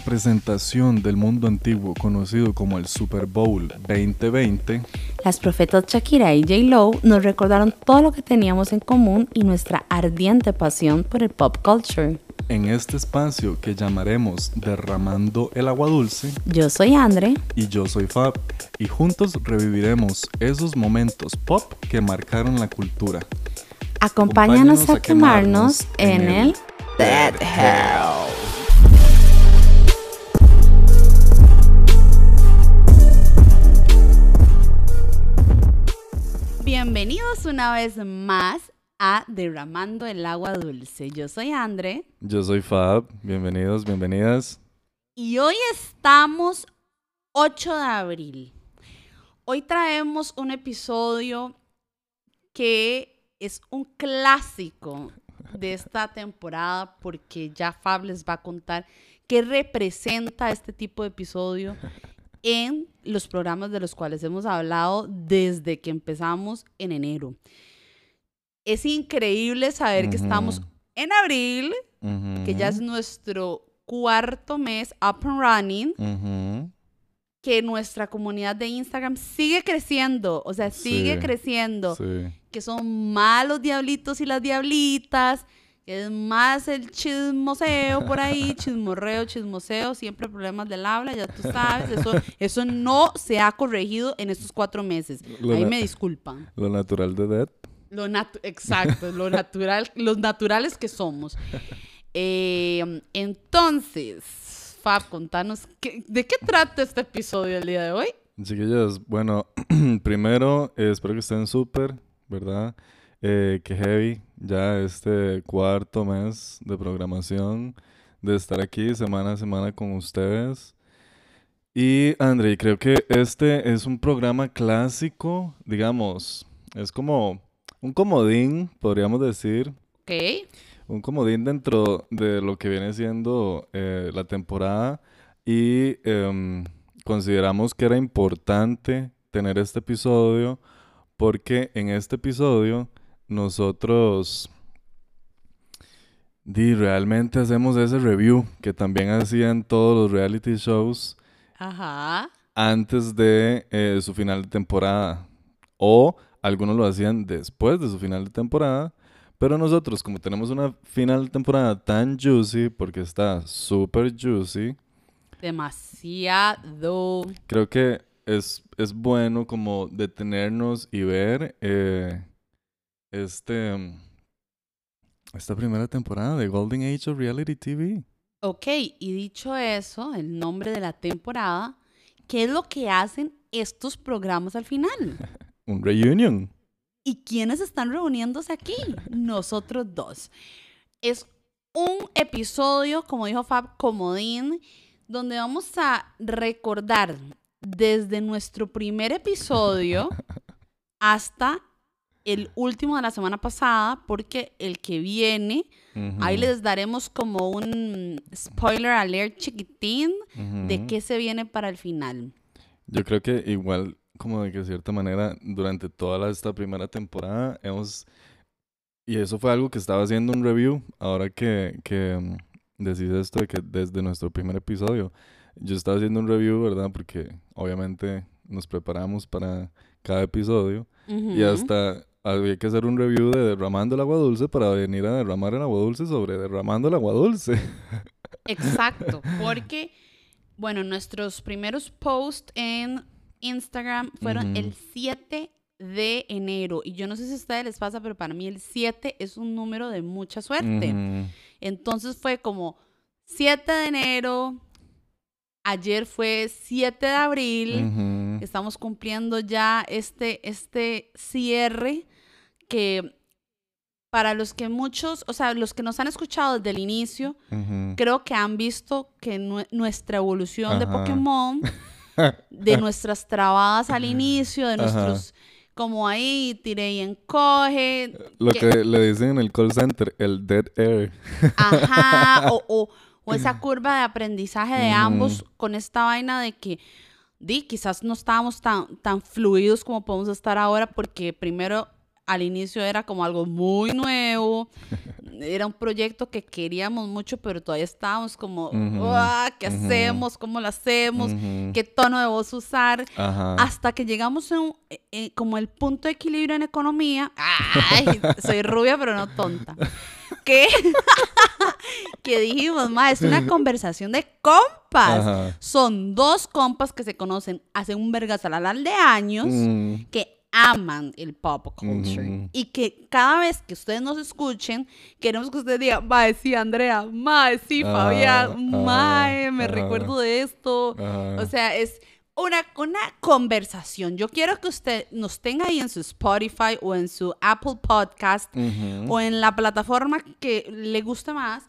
presentación del mundo antiguo conocido como el Super Bowl 2020, las profetas Shakira y J. Lo nos recordaron todo lo que teníamos en común y nuestra ardiente pasión por el pop culture. En este espacio que llamaremos Derramando el Agua Dulce, yo soy Andre y yo soy Fab, y juntos reviviremos esos momentos pop que marcaron la cultura. Acompáñanos, a, quemarnos, en, el Dead Hell. Bienvenidos una vez más a Derramando el Agua Dulce. Yo soy Andre. Yo soy Fab. Bienvenidos, bienvenidas. Y hoy estamos 8 de abril. Hoy traemos un episodio que es un clásico de esta temporada porque ya Fab les va a contar qué representa este tipo de episodio en los programas de los cuales hemos hablado desde que empezamos en enero. Es increíble saber que estamos en abril, que ya es nuestro cuarto mes up and running, que nuestra comunidad de Instagram sigue creciendo, o sea, sigue creciendo. Sí. Que son malos diablitos y las diablitas, es más el chismoseo por ahí, chismorreo, chismoseo, siempre problemas del habla, ya tú sabes, eso, eso no se ha corregido en estos cuatro meses. ahí me disculpan. Lo natural de Dead. Lo exacto, lo natural, los naturales que somos. Eh, entonces, Fab, contanos, ¿de qué trata este episodio el día de hoy? Chiquillos, bueno, primero, eh, espero que estén súper. ¿verdad? Eh, que heavy, ya este cuarto mes de programación, de estar aquí semana a semana con ustedes. Y André, creo que este es un programa clásico, digamos, es como un comodín, podríamos decir. Ok. Un comodín dentro de lo que viene siendo eh, la temporada y em, consideramos que era importante tener este episodio porque en este episodio nosotros di, realmente hacemos ese review que también hacían todos los reality shows antes de eh, su final de temporada. O algunos lo hacían después de su final de temporada. Pero nosotros, como tenemos una final de temporada tan juicy, porque está súper juicy. Demasiado. Creo que es, es bueno como detenernos y ver eh, este, esta primera temporada de Golden Age of Reality TV. Ok, y dicho eso, el nombre de la temporada, ¿qué es lo que hacen estos programas al final? Un reunion. ¿Y quiénes están reuniéndose aquí? Nosotros dos. Es un episodio, como dijo Fab, comodín, donde vamos a recordar desde nuestro primer episodio hasta el último de la semana pasada, porque el que viene, ahí les daremos como un spoiler alert chiquitín de qué se viene para el final. Yo creo que igual, como de que de cierta manera, durante toda esta primera temporada hemos... Y eso fue algo que estaba haciendo un review, ahora que, que um, decís esto de que desde nuestro primer episodio, yo estaba haciendo un review, ¿verdad? Porque obviamente nos preparamos para cada episodio y hasta había que hacer un review de derramando el agua dulce para venir a derramar el agua dulce sobre derramando el agua dulce. Exacto, porque, bueno, nuestros primeros posts en Instagram fueron el 7 de enero. Y yo no sé si a ustedes les pasa, pero para mí el 7 es un número de mucha suerte. Entonces fue como 7 de enero, Ayer fue 7 de abril. Estamos cumpliendo ya este, este cierre que para los que muchos, o sea, los que nos han escuchado desde el inicio, creo que han visto que nuestra evolución de Pokémon, de nuestras trabadas al inicio, de nuestros, como ahí, tiré y encoge. Lo que, le dicen en el call center, el dead air. Ajá, o o esa curva de aprendizaje de ambos con esta vaina de que di, quizás no estábamos tan, tan fluidos como podemos estar ahora porque primero al inicio era como algo muy nuevo, era un proyecto que queríamos mucho, pero todavía estábamos como, "Ah, ¿qué hacemos? ¿Cómo lo hacemos? ¿Qué tono de voz usar? Ajá. Hasta que llegamos a un- eh, eh, como el punto de equilibrio en economía. Ay, soy rubia, pero no tonta. Que, que dijimos, ma, es una conversación de compas. Ajá. Son dos compas que se conocen hace un vergasalal de años Mm, que aman el pop culture y que cada vez que ustedes nos escuchen queremos que ustedes digan mae sí Andrea mae sí Fabián ajá, mae me recuerdo de esto o sea es una, una conversación. Yo quiero que usted nos tenga ahí en su Spotify o en su Apple Podcast o en la plataforma que le guste más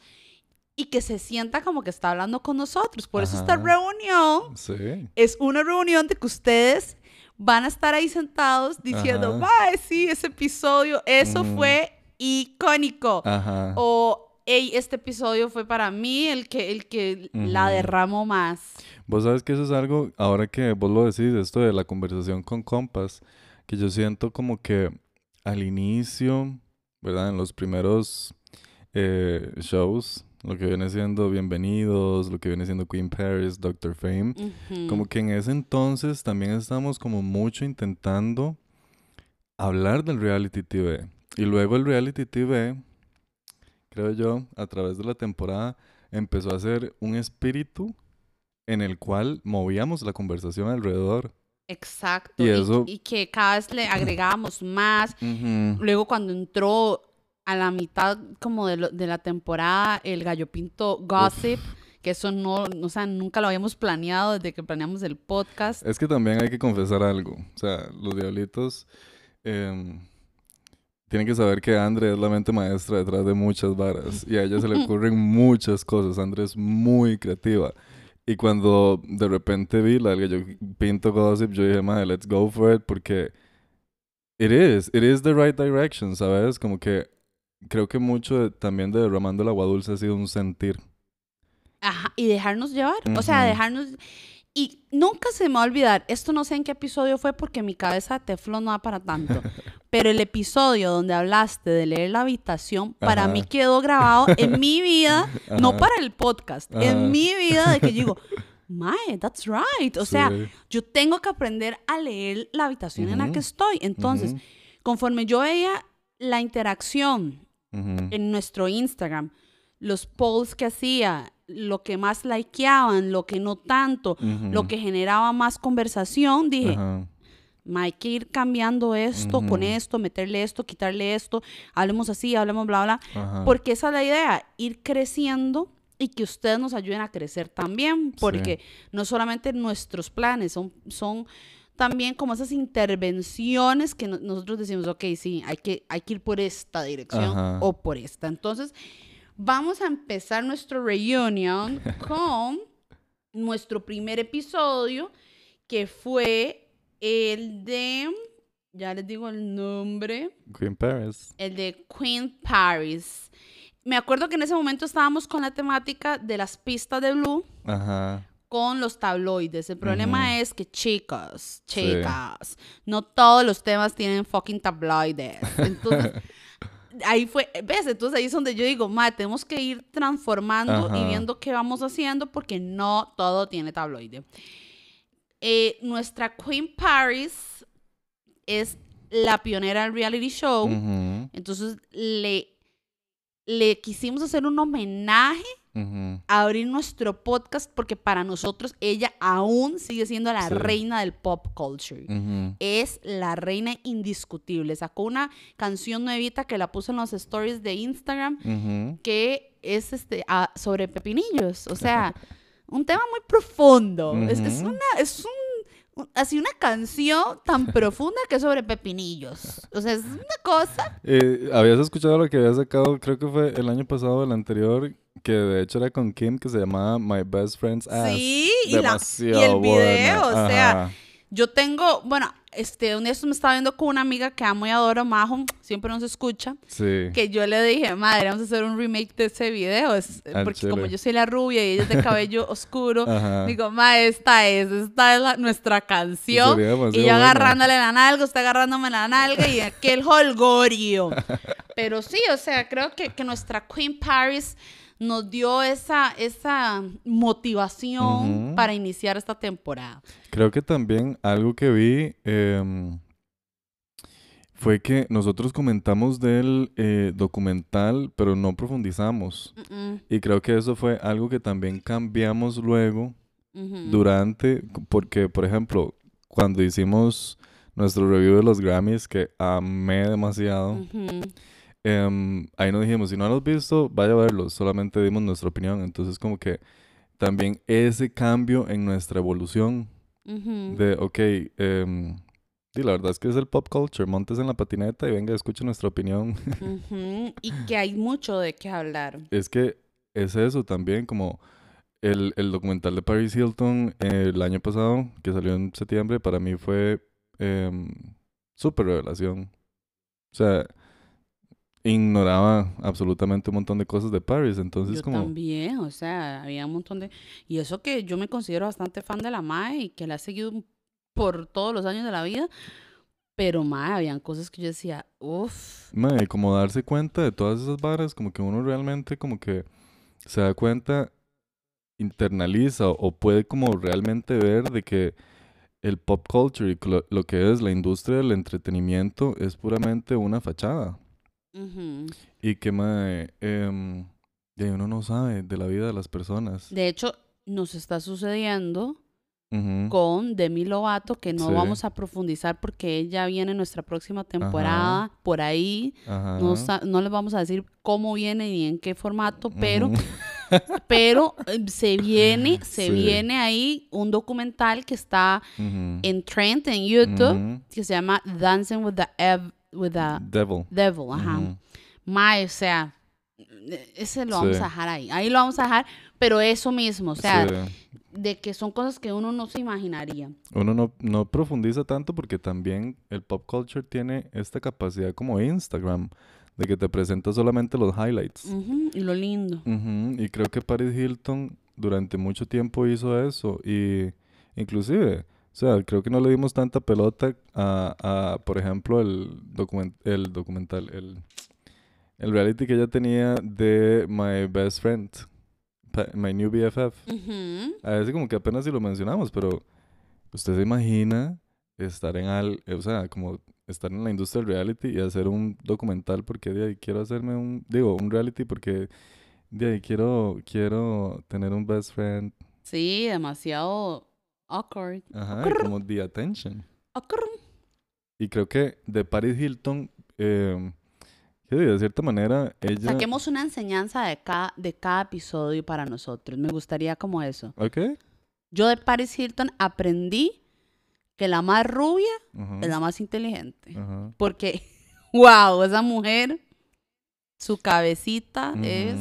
y que se sienta como que está hablando con nosotros. Por eso esta reunión Sí. es una reunión de que ustedes van a estar ahí sentados diciendo. "Mae, sí, ese episodio, eso Ujú. fue icónico. Ajá. O, hey, este episodio fue para mí el que, el que la derramó más. Vos sabes que eso es algo, ahora que vos lo decís, esto de la conversación con compas, que yo siento como que al inicio, ¿verdad? En los primeros eh, shows, lo que viene siendo Bienvenidos, lo que viene siendo Queen Paris, Doctor Fame, como que en ese entonces también estamos como mucho intentando hablar del reality TV. Y luego el reality TV, creo yo, a través de la temporada, empezó a ser un espíritu en el cual movíamos la conversación alrededor. Exacto. Y Y, eso- y que cada vez le agregábamos más. Luego cuando entró a la mitad como de, lo- de la temporada el gallo pinto gossip, que eso no, o sea, nunca lo habíamos planeado desde que planeamos el podcast. Es que también hay que confesar algo. O sea, los diablitos em, tienen que saber que Andre es la mente maestra detrás de muchas varas. Y a ella se le ocurren muchas cosas. Andre es muy creativa. Y cuando de repente vi la del gallo pinto gossip, yo dije, madre, let's go for it. Porque it is, it is the right direction, ¿sabes? Como que creo que mucho de- también de Derramando el Agua Dulce ha sido un sentir. Ajá, y dejarnos llevar, o sea, dejarnos... Y nunca se me va a olvidar, esto no sé en qué episodio fue porque mi cabeza de teflón no da para tanto, pero el episodio donde hablaste de leer la habitación, para Ajá. mí quedó grabado en mi vida, no Ajá. para el podcast, Ajá. en mi vida de que digo, Mae, that's right. O sea, Sí. yo tengo que aprender a leer la habitación en la que estoy. Entonces, Ujú. conforme yo veía la interacción En nuestro Instagram, los polls que hacía, lo que más likeaban, lo que no tanto, lo que generaba más conversación, dije, Ajá. "Ma, hay que ir cambiando esto con esto, meterle esto, quitarle esto, hablemos así, hablemos bla, bla. Ajá. Porque esa es la idea, ir creciendo y que ustedes nos ayuden a crecer también, porque no solamente nuestros planes, son, son también como esas intervenciones que no- nosotros decimos, ok, sí, hay que, hay que ir por esta dirección Ajá. o por esta. Entonces, vamos a empezar nuestro reunion con nuestro primer episodio, que fue el de, ya les digo el nombre, Queen Paris. el de Queen Paris. Me acuerdo que en ese momento estábamos con la temática de las pistas de Blue Ajá. Con los tabloides. El problema es que, chicos, Sí. chicas, no todos los temas tienen fucking tabloides. Entonces, ahí fue, ¿ves? Entonces ahí es donde yo digo, madre, tenemos que ir transformando y viendo qué vamos haciendo porque no todo tiene tabloide. Eh, nuestra Queen Paris es la pionera del reality show. Entonces le, le quisimos hacer un homenaje A abrir nuestro podcast porque para nosotros ella aún sigue siendo la Sí. reina del pop culture. Es la reina indiscutible. Sacó una canción nuevita que la puso en los stories de Instagram que es este sobre pepinillos. O sea, un tema muy profundo. es, es una, es un, un- así una canción tan profunda que es sobre pepinillos. O sea, es una cosa. Eh, ¿Habías escuchado lo que había sacado? Creo que fue el año pasado o el anterior, que de hecho era con Kim, que se llamaba My Best Friend's Ass. Sí, y, la- y el video, buena. o sea, Ajá. Yo tengo, bueno, este, un día esto me estaba viendo con una amiga que amo y adoro, Majo, siempre nos escucha, Sí. que yo le dije, madre, vamos a hacer un remake de ese video, es, Al porque como yo soy la rubia y ella es de cabello oscuro, Ajá. digo, ma, esta es, esta es la- nuestra canción. Y yo buena. agarrándole la nalga, usted agarrándome la nalga y aquel holgorio. Pero sí, o sea, creo que, que nuestra Queen Paris nos dio esa, esa motivación para iniciar esta temporada. Creo que también algo que vi em, fue que nosotros comentamos del eh, documental, pero no profundizamos. Y creo que eso fue algo que también cambiamos luego durante, porque, por ejemplo, cuando hicimos nuestro review de los Grammys, que amé demasiado. Em, ahí nos dijimos, si no lo has visto, vaya a verlos, solamente dimos nuestra opinión. Entonces, como que también ese cambio en nuestra evolución de, ok, sí, la verdad es que es el pop culture, montes en la patineta y venga, escucha nuestra opinión. Y que hay mucho de qué hablar. es que es eso también, como el, el documental de Paris Hilton eh, el año pasado, que salió en septiembre, para mí fue em, súper revelación. O sea, ignoraba absolutamente un montón de cosas de Paris, entonces yo como... también, o sea, había un montón de... Y eso que yo me considero bastante fan de la MAE y que la he seguido por todos los años de la vida, pero MAE, habían cosas que yo decía, uff, Mae, como darse cuenta de todas esas varas, como que uno realmente como que se da cuenta, internaliza o, puede como realmente ver de que el pop culture y lo, lo que es la industria del entretenimiento es puramente una fachada. Y que mae, em, y uno no sabe de la vida de las personas. de hecho, nos está sucediendo Ujú. con Demi Lovato, que no Sí. vamos a profundizar porque ella viene en nuestra próxima temporada, por ahí, Ajá. no, no les vamos a decir cómo viene ni en qué formato, pero... Ujú. Pero eh, se viene, se Sí. viene ahí un documental que está Ujú. en Trend, en YouTube, Ujú. que se llama Dancing with the, Ev- with the Devil. Devil. Ajá. Ujú. Mae, o sea, ese lo vamos Sí. a dejar ahí. Ahí lo vamos a dejar, pero eso mismo, o sea, Sí. de que son cosas que uno no se imaginaría. Uno no, no profundiza tanto porque también el pop culture tiene esta capacidad como Instagram, de que te presenta solamente los highlights. Ujú, Y lo lindo. Ujú, Y creo que Paris Hilton durante mucho tiempo hizo eso y inclusive, o sea, creo que no le dimos tanta pelota a, a, por ejemplo, el, document- el documental, el, el reality que ella tenía de My Best Friend, My New BFF. A veces como que apenas si lo mencionamos, pero usted se imagina estar en al, o sea, como estar en la industria del reality y hacer un documental porque de ahí quiero hacerme un, digo, un reality porque de ahí quiero, quiero tener un best friend, Sí, demasiado awkward. ajá, y como the attention. Awkward. Y creo que de Paris Hilton, eh, de cierta manera ella, Saquemos una enseñanza de cada, de cada episodio para nosotros. Me gustaría como eso. ¿ok? Yo de Paris Hilton aprendí que la más rubia es la más inteligente. Porque, wow, esa mujer, su cabecita es.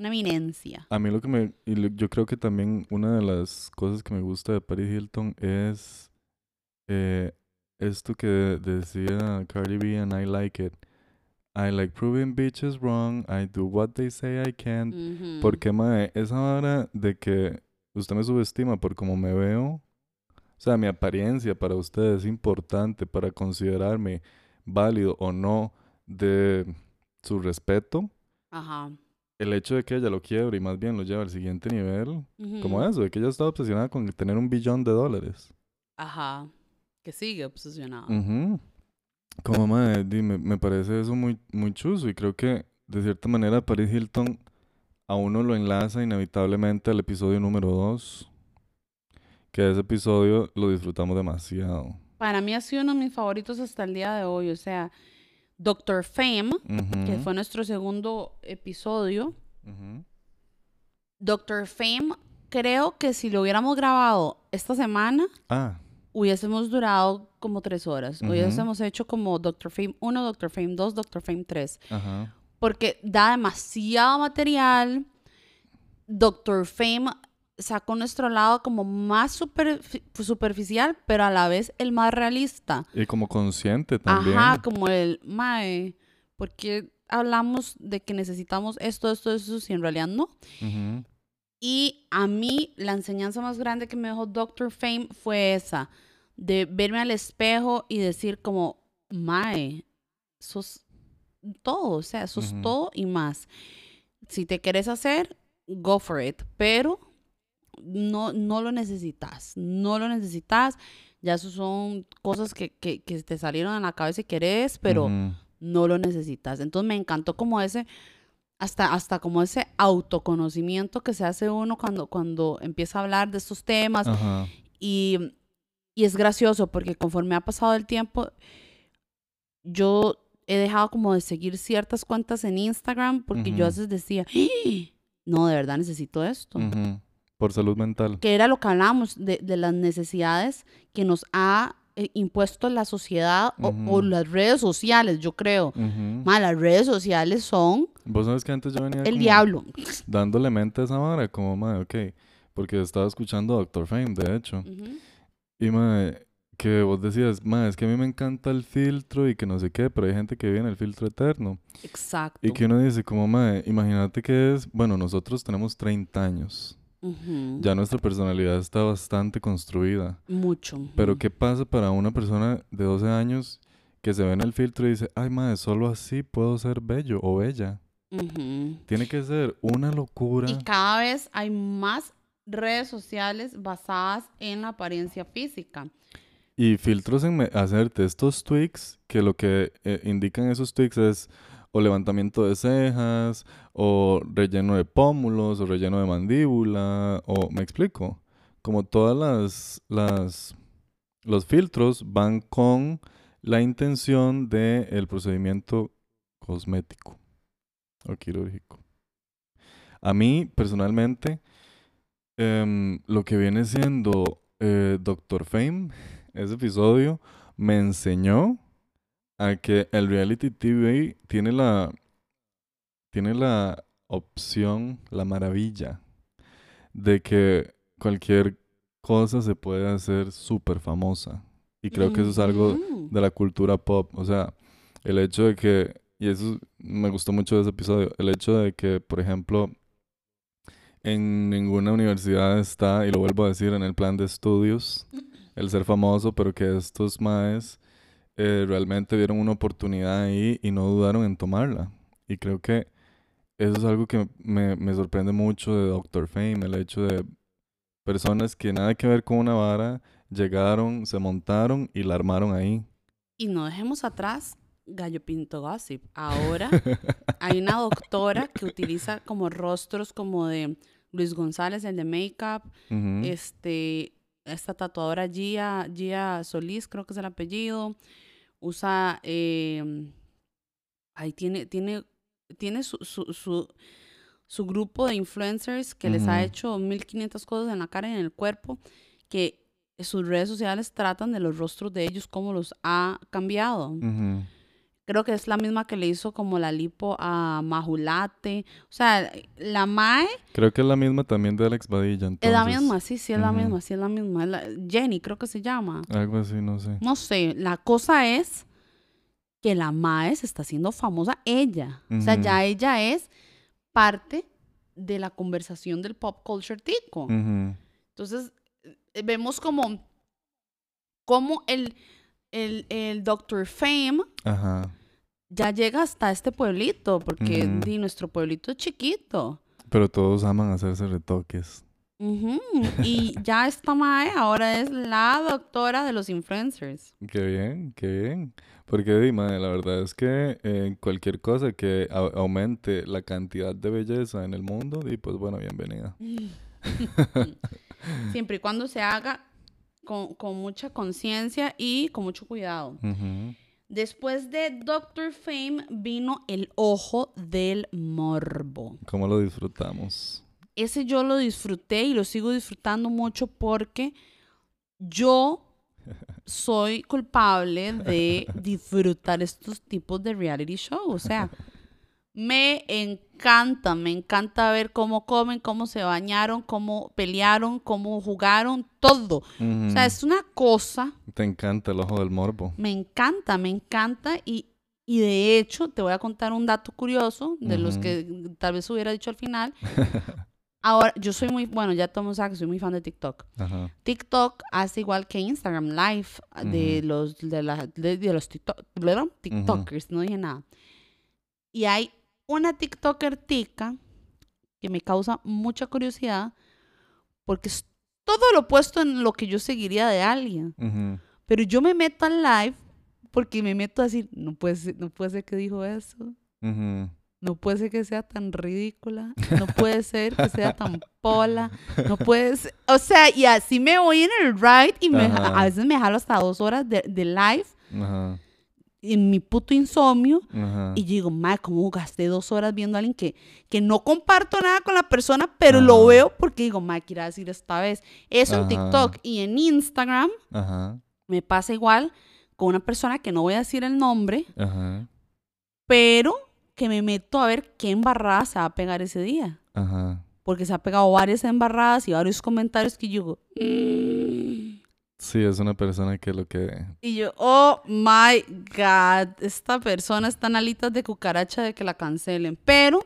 Una eminencia. A mí lo que me, y lo- yo creo que también una de las cosas que me gusta de Paris Hilton es eh, esto que decía Cardi B and I like it. I like proving bitches wrong, I do what they say I can. Porque, mae, esa hora de que usted me subestima por cómo me veo, o sea, mi apariencia para usted es importante para considerarme válido o no de su respeto. Ajá. El hecho de que ella lo quiebre y más bien lo lleve al siguiente nivel, como Ujú. eso, de que ella está obsesionada con tener un billón de dólares. Ajá. Que sigue obsesionado. Ujú. Como madre, dime, me parece eso muy, muy chuzo y creo que de cierta manera Paris Hilton a uno lo enlaza inevitablemente al episodio número 2, que ese episodio lo disfrutamos demasiado. Para mí ha sido uno de mis favoritos hasta el día de hoy. O sea, Doctor Fame, que fue nuestro segundo episodio. Doctor Fame, creo que si lo hubiéramos grabado esta semana, Ah, hubiésemos durado como tres horas. Ujú. Hubiésemos hecho como Doctor Fame 1, Doctor Fame 2, Doctor Fame 3. ajá. Porque da demasiado material. Doctor Fame sacó nuestro lado como más superfi- superficial, pero a la vez el más realista. Y como consciente también. Ajá, como el, mae, ¿por qué hablamos de que necesitamos esto, esto, esto, si en realidad no? Ujú. Y a mí la enseñanza más grande que me dejó Doctor Fame fue esa, de verme al espejo y decir como, mae, sos todo, o sea, sos Ujú. todo y más. Si te quieres hacer, go for it, pero no, no lo necesitas, no lo necesitas. Ya eso son cosas que, que, que te salieron en la cabeza y querés, pero no lo necesitas. Entonces me encantó como ese, hasta, hasta como ese autoconocimiento que se hace uno cuando, cuando empieza a hablar de estos temas. Y, y es gracioso porque conforme ha pasado el tiempo, yo he dejado como de seguir ciertas cuentas en Instagram porque yo a veces decía, "¡Ah! no, de verdad necesito esto. Por salud mental. Que era lo que hablábamos de, de las necesidades que nos ha eh, impuesto la sociedad o- o, Ujú. las redes sociales, yo creo. Ujú. Ma, las redes sociales son Vos sabes que antes yo venía el diablo. dándole mente a esa vara, como, madre, ok, porque estaba escuchando Doctor Fame, de hecho, Ujú. y madre, que vos decías, madre, es que a mí me encanta el filtro y que no sé qué, pero hay gente que vive en el filtro eterno, Exacto. y que uno dice, como, madre, imagínate que es, bueno, nosotros tenemos 30 años, Ya nuestra personalidad está bastante construida, Mucho. pero. ¿qué pasa para una persona de 12 años que se ve en el filtro y dice, ay, madre, solo así puedo ser bello o bella? Tiene que ser una locura. Y cada vez hay más redes sociales basadas en la apariencia física. Y filtros en hacerte estos tweaks, que lo que eh, indican esos tweaks es o levantamiento de cejas, o relleno de pómulos, o relleno de mandíbula, o me explico. Como todas las, las los filtros van con la intención del procedimiento cosmético o quirúrgico. A mí, personalmente, em, lo que viene siendo eh, Doctor Fame, ese episodio, me enseñó a que el reality TV tiene la, tiene la opción, la maravilla de que cualquier cosa se puede hacer súper famosa. Y creo que eso es algo Ujú. de la cultura pop. O sea, el hecho de que, y eso me gustó mucho de ese episodio, el hecho de que, por ejemplo, en ninguna universidad está, y lo vuelvo a decir, en el plan de estudios, el ser famoso, pero que estos maes eh, realmente vieron una oportunidad ahí y no dudaron en tomarla. Y creo que eso es algo que me, me sorprende mucho de Doctor Fame, el hecho de personas que nada que ver con una vara llegaron, se montaron y la armaron ahí. Y no dejemos atrás Gallo Pinto Gossip. Ahora hay una doctora que utiliza como rostros como de Luis González, el de Makeup, Ujú. este, esta tatuadora Gia, Gia Solís, creo que es el apellido. Usa, eh, ahí tiene, tiene, tiene su, su, su, su grupo de influencers que les ha hecho 1500 cosas en la cara y en el cuerpo, que sus redes sociales tratan de los rostros de ellos, cómo los ha cambiado. Ujú. Creo que es la misma que le hizo como la lipo a Majulate. O sea, la Mae Creo que es la misma también de Alex Badilla, entonces. es la misma, sí, sí, es la misma, sí, es la misma. Es la- Jenny, creo que se llama. Algo así, no sé. No sé, la cosa es que la Mae se está haciendo famosa ella. O sea, ya ella es parte de la conversación del pop culture tico. Entonces, eh, vemos como, como el, el, el Dr. Fame Ajá. Ya llega hasta este pueblito, porque di, nuestro pueblito es chiquito. Pero todos aman hacerse retoques. Y ya esta Mae ahora es la doctora de los influencers. Qué bien, qué bien. Porque, Dima, la verdad es que eh, cualquier cosa que au- aumente la cantidad de belleza en el mundo, y pues bueno, bienvenida. Siempre y cuando se haga con, con mucha conciencia y con mucho cuidado. Después de Doctor Fame vino el ojo del morbo. ¿Cómo lo disfrutamos? Ese yo lo disfruté y lo sigo disfrutando mucho porque yo soy culpable de disfrutar estos tipos de reality show. O sea, Me encanta, me encanta ver cómo comen, cómo se bañaron, cómo pelearon, cómo jugaron, todo. O sea, es una cosa, Te encanta el ojo del morbo. me encanta, me encanta y, y de hecho te voy a contar un dato curioso de los que tal vez hubiera dicho al final. Ahora, yo soy muy, bueno, ya sabe que soy muy fan de TikTok. Ajá. TikTok hace igual que Instagram Live de Ujú. los de, la- de, de los TikTok-. TikTokers, no dije nada. Y hay una TikToker tica que me causa mucha curiosidad porque es todo lo opuesto en lo que yo seguiría de alguien. Pero yo me meto al live porque me meto a decir, no puede ser, no puede ser que dijo eso. No puede ser que sea tan ridícula. No puede ser que sea tan pola. No puede ser. O sea, y así me voy en el ride y me, a veces me jalo hasta dos horas de, de live. En mi puto insomnio. Ajá. Y digo, madre, ¿cómo gasté dos horas viendo a alguien que, que no comparto nada con la persona, pero lo veo porque digo, madre, quiero decir esta vez? Eso en. TikTok y en Instagram me pasa igual con una persona que no voy a decir el nombre, pero que me meto a ver qué embarrada se va a pegar ese día. Porque se ha pegado varias embarradas y varios comentarios que yo digo, "Mm". Sí, es una persona que lo que... y yo, oh my god, esta persona está en alitas de cucaracha de que la cancelen. Pero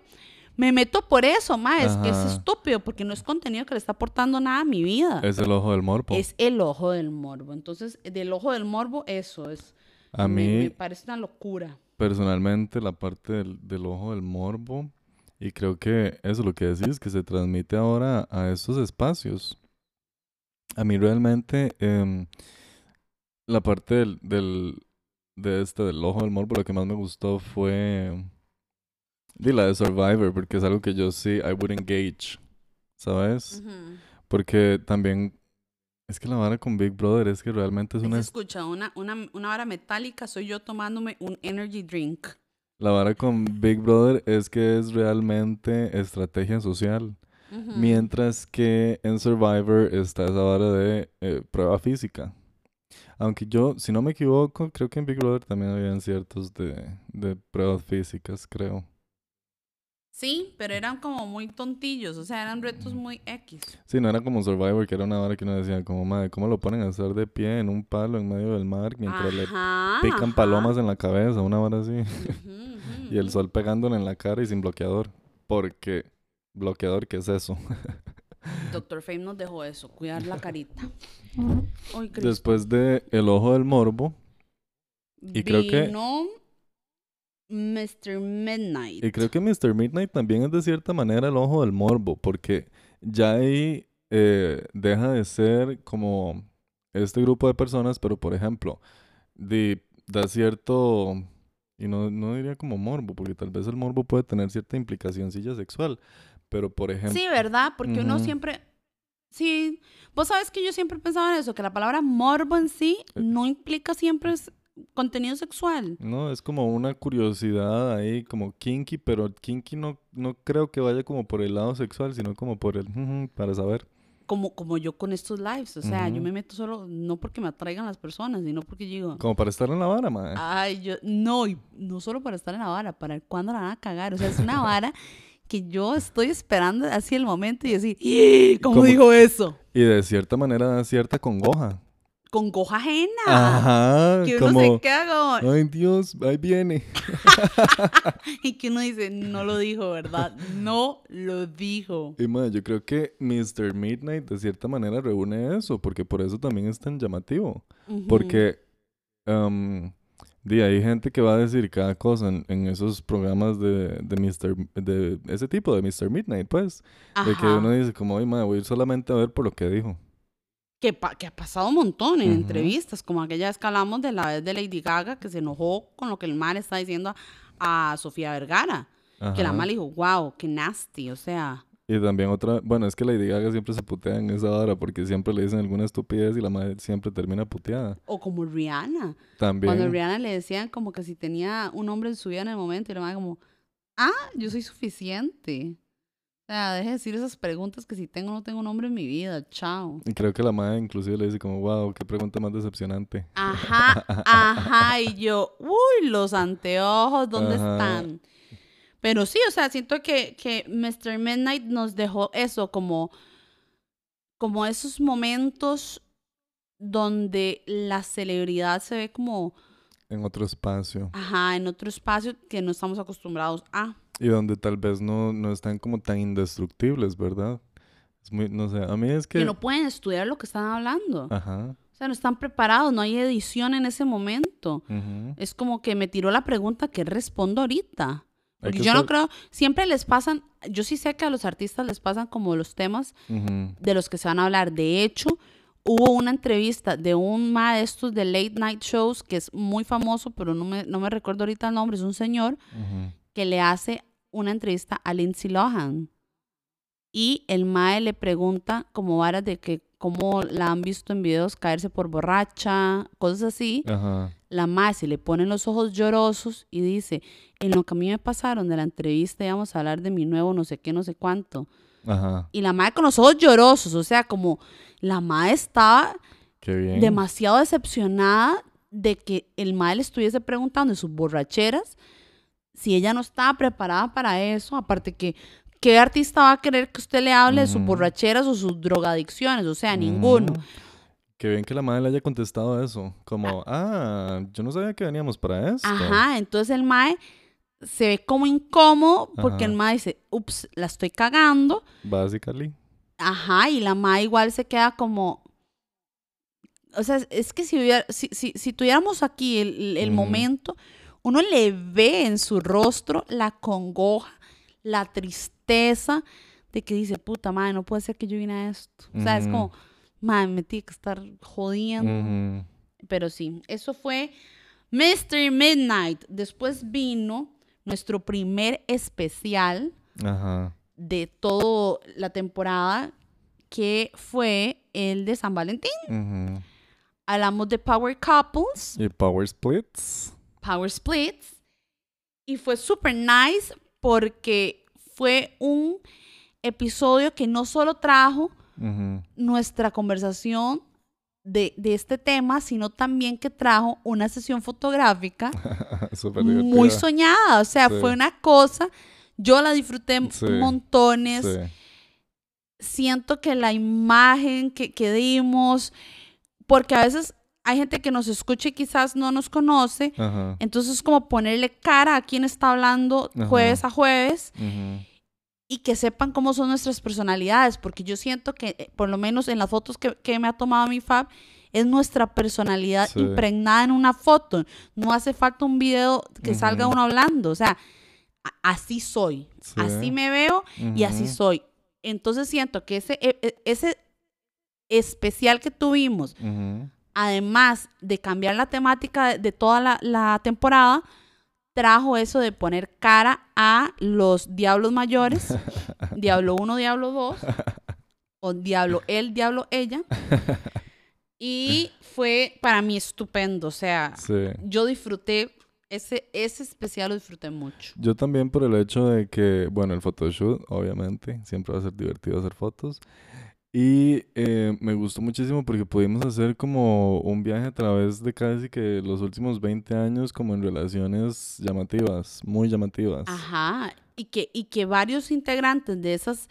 me meto por eso, ma, es que es estúpido porque no es contenido que le está aportando nada a mi vida. Es el ojo del morbo. Es el ojo del morbo. Entonces, del ojo del morbo, eso es. A mí, me parece una locura. personalmente, la parte del, del ojo del morbo, y creo que eso es lo que decís, que se transmite ahora a estos espacios. A mí realmente, em, la parte del, del, de este, del ojo del morbo, lo que más me gustó fue de la de Survivor, porque es algo que yo sí, I would engage, ¿sabes? Porque también, es que la vara con Big Brother es que realmente es una... se escucha una, una, una vara metálica, soy yo tomándome un energy drink. La vara con Big Brother es que es realmente estrategia social. Mientras que en Survivor está esa vara de eh, prueba física. Aunque yo, si no me equivoco, creo que en Big Brother también habían ciertos de, de pruebas físicas, creo. Sí, pero eran como muy tontillos, o sea, eran retos muy X. Sí, no era como Survivor, que era una vara que uno decía, como, madre, ¿cómo lo ponen a estar de pie en un palo en medio del mar mientras le pican ajá. palomas en la cabeza, una vara así? Y el sol pegándole en la cara y sin bloqueador. Porque, bloqueador, ¿qué es eso? Doctor Fame nos dejó eso, cuidar la carita. Ay. Después de El Ojo del Morbo, y creo que- Mr. Midnight. y creo que Mr. Midnight también es de cierta manera el Ojo del Morbo, porque ya ahí eh, deja de ser como este grupo de personas, pero por ejemplo, da cierto, y no, no diría como morbo, porque tal vez el morbo puede tener cierta implicacióncilla sexual, pero por ejemplo... Sí, ¿verdad? Porque uno Ujú. siempre... Sí, vos sabes que yo siempre he pensado en eso, que la palabra morbo en sí Eh. no implica siempre contenido sexual. No, es como una curiosidad ahí, como kinky, pero kinky no, no creo que vaya como por el lado sexual, sino como por el para saber. Como, como yo con estos lives. O sea, yo Ujú. me meto solo, no porque me atraigan las personas, sino porque yo digo, Como para estar en la vara, mae. ay, yo, no, y no solo para estar en la vara, para cuándo la van a cagar. O sea, es una vara que yo estoy esperando así el momento y decir, "¡Ih! ¿cómo Como- dijo eso? Y de cierta manera da cierta congoja. Con goja ajena. Ajá, Que uno como, se queda como, ay Dios, ahí viene. y que uno dice, no lo dijo, ¿verdad? No lo dijo. Y mae, yo creo que Mr. Midnight de cierta manera reúne eso, porque por eso también es tan llamativo. Porque um, di, hay gente que va a decir cada cosa en, en esos programas de, de Mr. de ese tipo de Mr. Midnight, pues. De que Ajá. uno dice como, ay, madre, voy a ir solamente a ver por lo que dijo. que, pa- que ha pasado un montón en Ujú. entrevistas, como aquella vez que hablamos de la vez de Lady Gaga, que se enojó con lo que el mar está diciendo a, Sofía Vergara. Que la Ajá. mal dijo, wow, qué nasty, o sea. Y también otra, bueno, es que Lady Gaga siempre se putea en esa hora porque siempre le dicen alguna estupidez y la madre siempre termina puteada. O como Rihanna. También. Cuando a Rihanna le decían como que si tenía un hombre en su vida en el momento, y la madre como, ah, yo soy suficiente. O sea, deje de decir esas preguntas que si tengo o no tengo un hombre en mi vida, chao. Y creo que la madre inclusive le dice como, wow, qué pregunta más decepcionante. Ajá, ajá, y yo, uy, los anteojos, ¿dónde Ajá. están? Pero sí, o sea, siento que, que Mr. Midnight nos dejó eso, como, como esos momentos donde la celebridad se ve como, En otro espacio. ajá, en otro espacio que no estamos acostumbrados a. Y donde tal vez no, no están como tan indestructibles, ¿verdad? Es muy, no sé, a mí es que... Que no pueden estudiar lo que están hablando. Ajá. O sea, no están preparados, no hay edición en ese momento. ujú. Es como que me tiró la pregunta que respondo ahorita. Porque yo no creo, siempre les pasan, yo sí sé que a los artistas les pasan como los temas de los que se van a hablar. De hecho, hubo una entrevista de un maestro de late night shows que es muy famoso, pero no me, no me recuerdo ahorita el nombre, es un señor que le hace una entrevista a Lindsay Lohan. Y el mae le pregunta como varas de que cómo la han visto en videos caerse por borracha, cosas así. Ajá. La mae se le ponen los ojos llorosos y dice, en lo que a mí me pasaron de la entrevista íbamos a hablar de mi nuevo no sé qué, no sé cuánto. Ajá. Y la mae con los ojos llorosos, o sea, como la mae estaba demasiado decepcionada de que el mae le estuviese preguntando de sus borracheras si ella no estaba preparada para eso, aparte que ¿qué artista va a querer que usted le hable de sus borracheras o sus drogadicciones? O sea, ninguno. Qué bien que la madre le haya contestado eso. Como, ah, yo no sabía que veníamos para esto. Ajá, entonces el mae se ve como incómodo porque Ajá. el mae dice, ups, la estoy cagando. Basically. Ajá, y la mae igual se queda como... O sea, es- que si, hubiera- si, si, si tuviéramos aquí el, el momento, uno le ve en su rostro la congoja, la tristeza de que dice, puta madre, no puede ser que yo vine a esto. O sea, es como, madre, me tiene que estar jodiendo. Pero sí, eso fue Mr. Midnight. Después vino nuestro primer especial Ajá. de toda la temporada, que fue el de San Valentín. Ujú. Hablamos de Power Couples, Y Power Splits. Power Splits, y fue súper nice porque fue un episodio que no solo trajo Nuestra conversación de, de este tema, sino también que trajo una sesión fotográfica muy soñada. O sea, Sí. fue una cosa, yo la disfruté Sí. montones. Sí. Siento que la imagen que, que dimos, porque a veces hay gente que nos escucha y quizás no nos conoce, Ajá. entonces como ponerle cara a quien está hablando Ajá. jueves a jueves. Y que sepan cómo son nuestras personalidades, porque yo siento que, eh, por lo menos en las fotos que, que me ha tomado mi Fab, es nuestra personalidad Sí. impregnada en una foto. No hace falta un video que salga uno hablando. O sea, así soy. Sí. Así me veo y así soy. Entonces siento que ese, e- e- ese especial que tuvimos, además de cambiar la temática de, de toda la, la temporada, trajo eso de poner cara a los diablos mayores, Diablo 1, Diablo 2, o Diablo él, Diablo ella. Y fue para mí estupendo, o sea, Sí. yo disfruté, ese, ese especial lo disfruté mucho. Yo también por el hecho de que, bueno, el photoshoot, obviamente, siempre va a ser divertido hacer fotos. Y eh, me gustó muchísimo porque pudimos hacer como un viaje a través de casi que los últimos 20 años como en relaciones llamativas, muy llamativas. Ajá, y que, y que varios integrantes de esas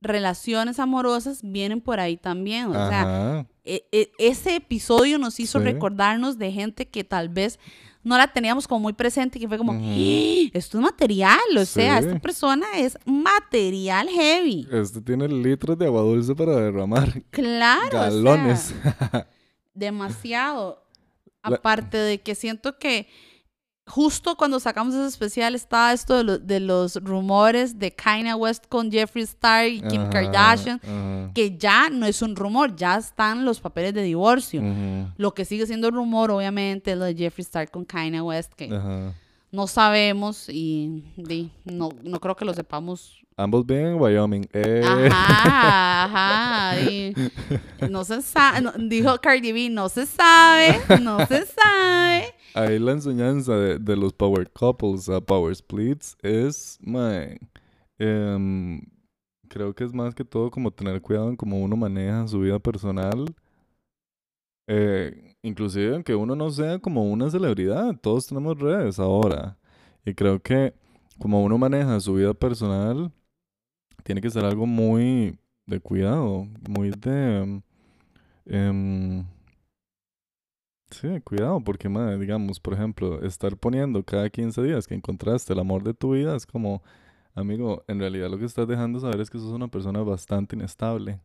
relaciones amorosas vienen por ahí también. O sea, e- e- ese episodio nos hizo Sí. recordarnos de gente que tal vez no la teníamos como muy presente, que fue como. "¡Ah! esto es material, o sea, esta persona es material heavy. Este tiene litros de agua dulce para derramar. Claro, o sea, Galones. demasiado. Aparte de que siento que justo cuando sacamos ese especial estaba esto de, lo- de los rumores de Kanye West con Jeffree Star y Kim Ajá, Kardashian, ajá. que ya no es un rumor, ya están los papeles de divorcio. Ujú. Lo que sigue siendo rumor, obviamente, es lo de Jeffree Star con Kanye West, que no sabemos y di, no, no creo que lo sepamos. Ambos viven en Wyoming. Eh. Ajá, ajá. y no se sabe, dijo Cardi B, no se sabe, no se sabe. Ahí la enseñanza de, los power couples a power splits es, mae, em, creo que es más que todo como tener cuidado en cómo uno maneja su vida personal. Eh, inclusive aunque uno no sea como una celebridad, todos tenemos redes ahora. Y creo que como uno maneja su vida personal, tiene que ser algo muy de cuidado, muy de... em, sí, cuidado, porque, madre, digamos, por ejemplo, estar poniendo cada 15 días que encontraste el amor de tu vida es como, amigo, en realidad lo que estás dejando saber es que sos una persona bastante inestable.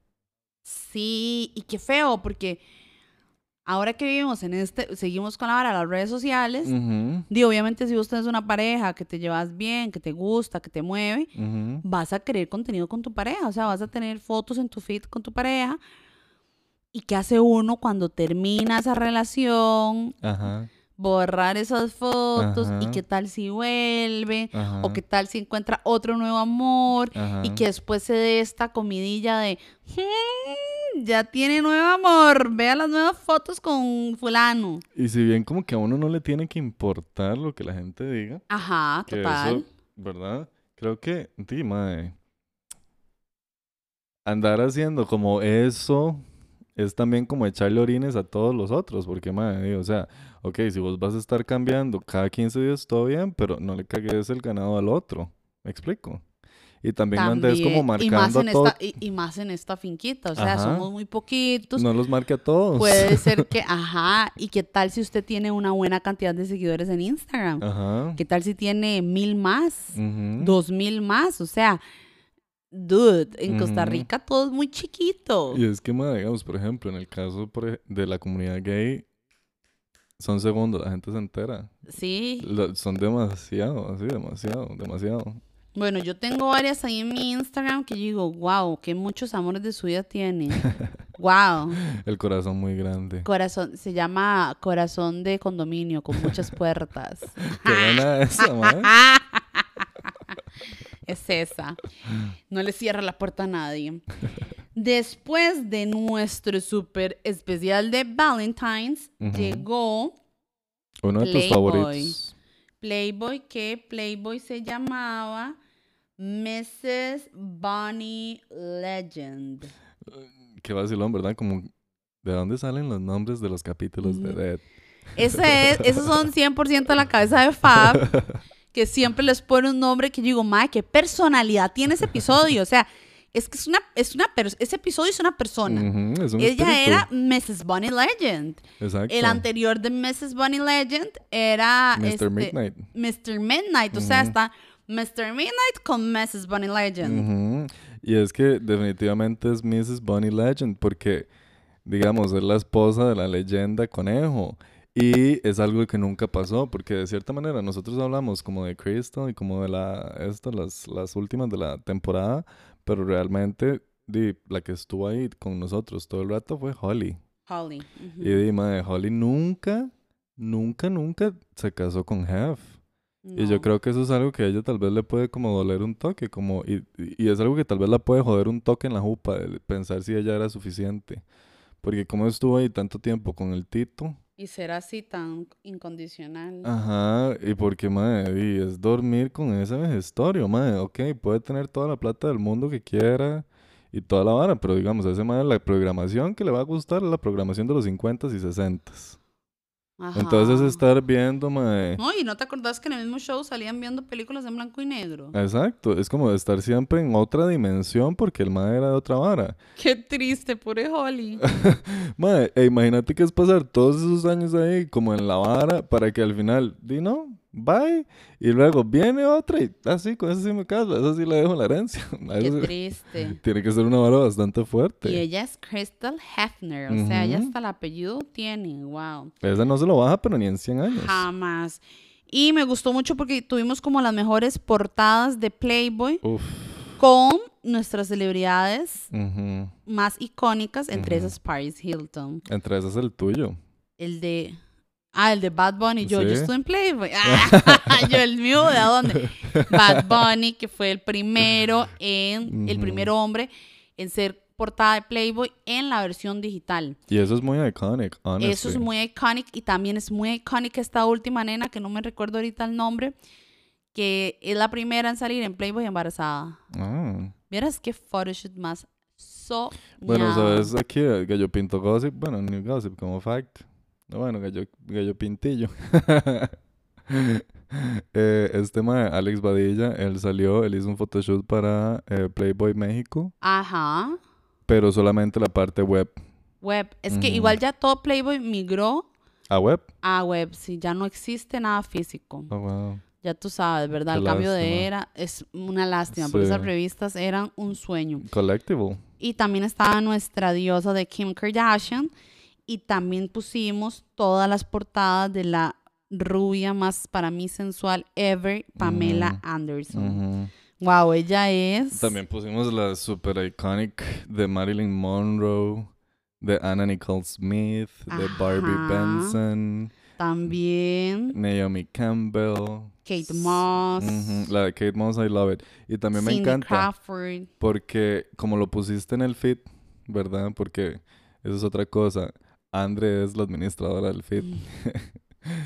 Sí, y qué feo, porque ahora que vivimos en este, seguimos con la vara las redes sociales, Ujú, di, obviamente si usted es una pareja que te llevas bien, que te gusta, que te mueve, vas a querer contenido con tu pareja, o sea, vas a tener fotos en tu feed con tu pareja. ¿Y qué hace uno cuando termina esa relación? Ajá, Borrar esas fotos y qué tal si vuelve ajá. o qué tal si encuentra otro nuevo amor y que después se dé esta comidilla de "Mm, ya tiene nuevo amor, vea las nuevas fotos con fulano. Y si bien como que a uno no le tiene que importar lo que la gente diga, Ajá, total. eso, ¿verdad? Creo que, di, mae, andar haciendo como eso es también como echarle orines a todos los otros, porque, di, o sea, ok, si vos vas a estar cambiando cada 15 días, todo bien, pero no le cagues el ganado al otro, ¿me explico? Y también, como También, y más marcando en a todos, esta y, y más en esta finquita, o sea, Ajá. somos muy poquitos. no los marque a todos. Puede ser que, ajá, y qué tal si usted tiene una buena cantidad de seguidores en Instagram? Ajá. ¿Qué tal si tiene mil más? Dos mil más, o sea, dude, en Costa. Rica todo es muy chiquito. Y es que, ma, digamos, por ejemplo, en el caso de la comunidad gay, son segundos, la gente se entera. Sí, Lo- son demasiado, así, demasiado, demasiado. bueno, yo tengo varias ahí en mi Instagram que yo digo, wow, qué muchos amores de su vida tiene. wow. El corazón muy grande. Corazón, se llama corazón de condominio con muchas puertas. Qué buena esa, ma. Es esa. No le cierra la puerta a nadie. Después de nuestro súper especial de Valentine's, Ujú. llegó Uno de tus Playboy. favoritos. Playboy, que Playboy se llamaba Mrs. Bonnie Legend. Qué vacilón, ¿verdad? Como, ¿de dónde salen los nombres de los capítulos de. Dead? Ese es, esos son 100% la cabeza de Fab, que siempre les pone un nombre que yo digo, madre, qué personalidad tiene ese episodio. O sea, es que es una, es una ese episodio es una persona. Ujú, es un Ella espíritu. era Mrs. Bonnie Legend. Exacto. El anterior de Mrs. Bonnie Legend era Mr. este, Midnight. Mr. Midnight. O sea, está Mr. Midnight con Mrs. Bonnie Legend. Y es que definitivamente es Mrs. Bonnie Legend porque, digamos, es la esposa de la leyenda conejo. Y es algo que nunca pasó porque de cierta manera nosotros hablamos como de Crystal y como de la, esto, las, las últimas de la temporada, pero realmente di, la que estuvo ahí con nosotros todo el rato fue Holly. Holly. Y di, madre, Holly nunca, nunca, nunca se casó con Hef. Y yo creo que eso es algo que a ella tal vez le puede como doler un toque, como, y, y es algo que tal vez la puede joder un toque en la jupa, el pensar si ella era suficiente. Porque como estuvo ahí tanto tiempo con el Tito, Y ser así tan incondicional. ajá, y porque, madre, y es dormir con ese vejestorio, madre, ok, puede tener toda la plata del mundo que quiera y toda la vara, pero digamos, a ese madre la programación que le va a gustar es la programación de los 50s y 60s. Entonces estar viendo, madre... No, y no te acordás que en el mismo show salían viendo películas en blanco y negro. Exacto, es como estar siempre en otra dimensión porque el madre era de otra vara. Qué triste, pobre Holly. Madre, e imagínate que es pasar todos esos años ahí como en la vara para que al final, di no, bye, y luego viene otra y así, con eso sí me caso, eso sí le dejo la herencia. Qué eso triste. tiene que ser una vara bastante Y fuerte. ella es Crystal Hefner, o sea, ella hasta el apellido tiene, wow. Esa no se lo baja, pero ni en 100 años. Jamás. Y me gustó mucho porque tuvimos como las mejores portadas de Playboy Uf. con nuestras celebridades más icónicas, entre esas Paris Hilton. Entre esas el tuyo. El de... Ah, el de Bad Bunny. Yo, yo Sí. estuve en Playboy. Ah, yo, el mío, ¿de dónde? Bad Bunny, que fue el primero en... El primer hombre en ser portada de Playboy en la versión digital. Y eso es muy iconic, honestly. Eso es muy iconic y también es muy iconic esta última nena que no me recuerdo ahorita el nombre, que es la primera en salir en Playboy embarazada. Ah. Vieras qué photoshoot más so Bueno, sabes, aquí eh, Gallo Pinto Gossip, bueno, ni Gossip como fact. No, Bueno, Gallo, gallo Pintillo. Eh, este tema de Alex Badilla, él salió, él hizo un photoshoot para eh, Playboy México, Ajá. pero solamente la parte web. Web. Es que igual ya todo Playboy migró ¿A web? a web. Sí, ya no existe nada físico. Oh, wow. Ya tú sabes, ¿verdad? Qué El cambio de era es una lástima, porque Sí. esas revistas eran un sueño. Collectible. Y también estaba nuestra diosa de Kim Kardashian. Y también pusimos todas las portadas de la rubia más para mí sensual ever, Pamela Mm. Anderson. Wow, ella es. También pusimos la super iconic de Marilyn Monroe, de Anna Nicole Smith, de Barbie. Benson, También Naomi Campbell. Kate Moss. La de Kate Moss, I love it. Y también me encanta Crawford. porque como lo pusiste en el feed, ¿verdad? Porque eso es otra cosa. Andre es la administradora del feed.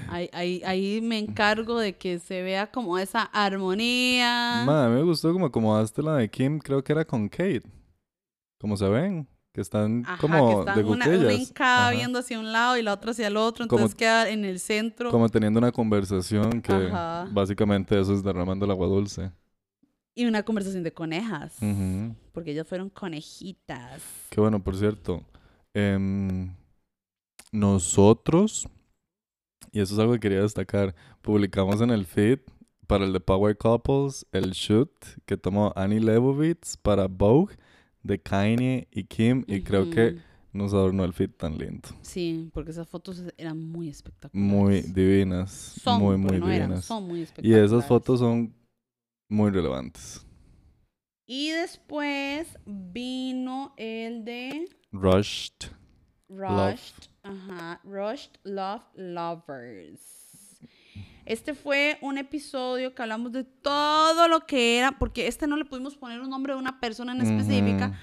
Ahí, ahí, ahí me encargo de que se vea como esa armonía. Ma, a mí me gustó como acomodaste la de Kim, creo que era con Kate. Como se ven, que están Ajá, como que están de una, una hincada viendo hacia un lado y la otra hacia el otro, Como- entonces queda en el centro. Como teniendo una conversación que Ajá. básicamente eso es derramando el agua dulce. Y una conversación de conejas, Ujú. porque ellas fueron conejitas. Qué bueno, por cierto. em, nosotros, y eso es algo que quería destacar, publicamos en el feed para el de Power Couples el shoot que tomó Annie Leibovitz para Vogue de Kanye y Kim y creo que nos adornó el feed tan lindo. Sí, porque esas fotos eran muy espectaculares. Muy divinas, son, muy, muy no eran, divinas. son muy Y espectaculares. esas fotos son muy relevantes. Y después vino el de Rushed. Rushed, ajá, Rushed Love Lovers. Este fue un episodio que hablamos de todo lo que era, porque este no le pudimos poner un nombre de una persona en específica,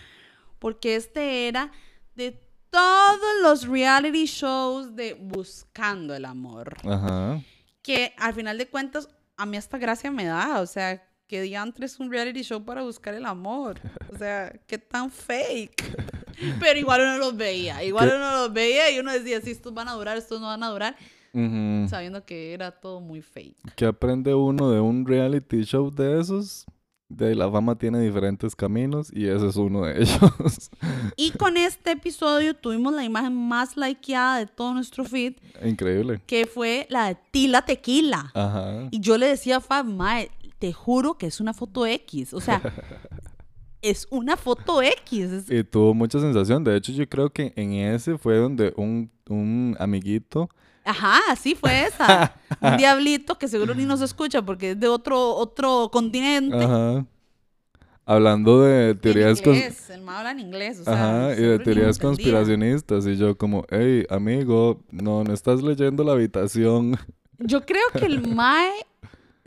porque este era de todos los reality shows de Buscando el Amor, Ajá. que al final de cuentas a mí hasta gracia me da, o sea, que diantres un reality show para buscar el amor, o sea, qué tan fake. Pero igual uno los veía, igual ¿Qué? uno los veía y uno decía, sí, estos van a durar, estos no van a durar, Ujú. sabiendo que era todo muy fake. ¿Qué aprende uno de un reality show de esos? De la fama tiene diferentes caminos y ese es uno de ellos. Y con este episodio tuvimos la imagen más likeada de todo nuestro feed, Increíble. que fue la de Tila Tequila. Ajá. Y yo le decía a Fab, mae, te juro que es una foto X. O sea, es una foto X. Y tuvo mucha sensación. De hecho, yo creo que en ese fue donde un, un amiguito. Ajá, sí fue esa. Un diablito que seguro ni nos escucha porque es de otro, otro continente. Ajá. Hablando de teorías cons- inglés, el mae habla en inglés. O sea, Ajá, y de teorías conspiracionistas. Y yo como, hey, amigo, no, no estás leyendo la habitación. Yo creo que el mae,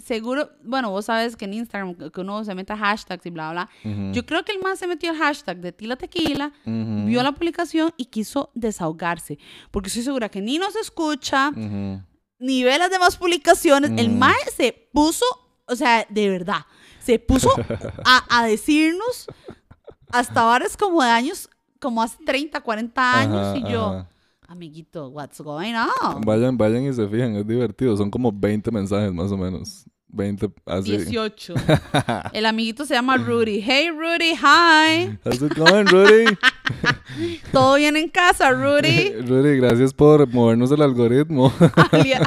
seguro, bueno, vos sabes que en Instagram que uno se mete hashtags y bla, bla. Ujú, Yo creo que el mae se metió el hashtag de Tila Tequila, ujú, vio la publicación y quiso desahogarse. Porque estoy segura que ni nos escucha, ujú. ni ve las demás publicaciones. El mae se puso, o sea, de verdad, se puso a, a decirnos hasta bares como de años, como hace 30, 40 años. Ajá, y yo, ajá. amiguito, what's going on? Vayan, vayan y se fijan, es divertido. Son como 20 mensajes más o menos. 20, así. 18. El amiguito se llama Rudy. Hey Rudy, hi. How's it going, Rudy? ¿Todo bien en casa, Rudy? Rudy, gracias por movernos el algoritmo.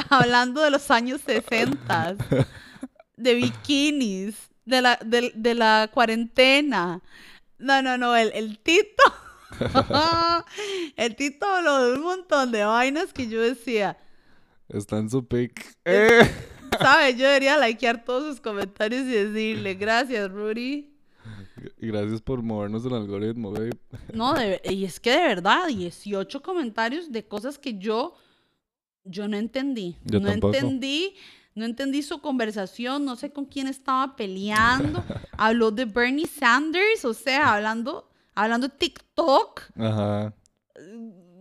Hablando de los años 60, de bikinis, de la, de, de la cuarentena. No, no, no, el, el Tito. el Tito habló de un montón de vainas que yo decía, Está en su pick. Eh. ¿Sabes? Yo debería likear todos sus comentarios y decirle, gracias, Rudy. Gracias por movernos el algoritmo, babe. No, de- y es que de verdad, 18 comentarios de cosas que yo, yo no entendí. Yo no tampoco. entendí, no entendí su conversación, no sé con quién estaba peleando. Habló de Bernie Sanders, o sea, hablando, hablando de TikTok. Ajá.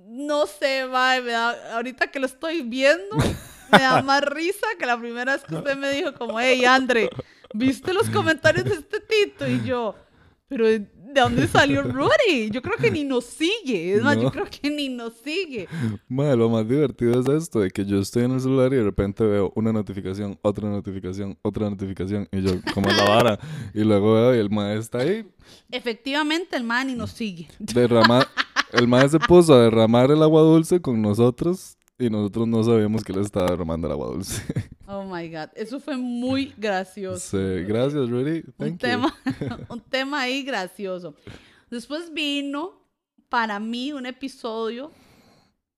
No sé, da- ahorita que lo estoy viendo, me da más risa que la primera vez que usted me dijo como, hey, Andre, ¿viste los comentarios de este Tito? Y yo, pero ¿de dónde salió Rudy? Yo creo que ni nos sigue. Es más, yo No. creo que ni nos sigue. Madre, lo más divertido es esto, de que yo estoy en el celular y de repente veo una notificación, otra notificación, otra notificación, y yo, como la vara, y luego veo y el maestro está ahí, Efectivamente, el man ni nos sigue. derramar, el maestro se puso a derramar el agua dulce con nosotros, y nosotros no sabíamos que él estaba derramando el agua dulce. Oh my God. Eso fue muy gracioso. Sí, gracias, Rudy. un Thank you. tema, un tema ahí gracioso. Después vino para mí un episodio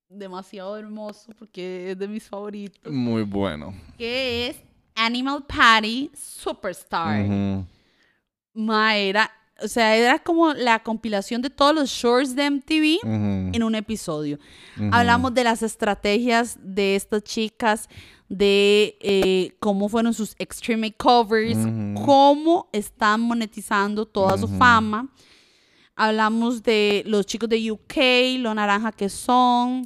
demasiado hermoso porque es de mis favoritos, Muy bueno. que es Animal Party Superstar. Ujú. Ma, era, o sea, era como la compilación de todos los shorts de MTV en un episodio. Hablamos de las estrategias de estas chicas, de eh, cómo fueron sus extreme covers, cómo están monetizando toda su fama. Hablamos de los chicos de UK, lo naranja que son.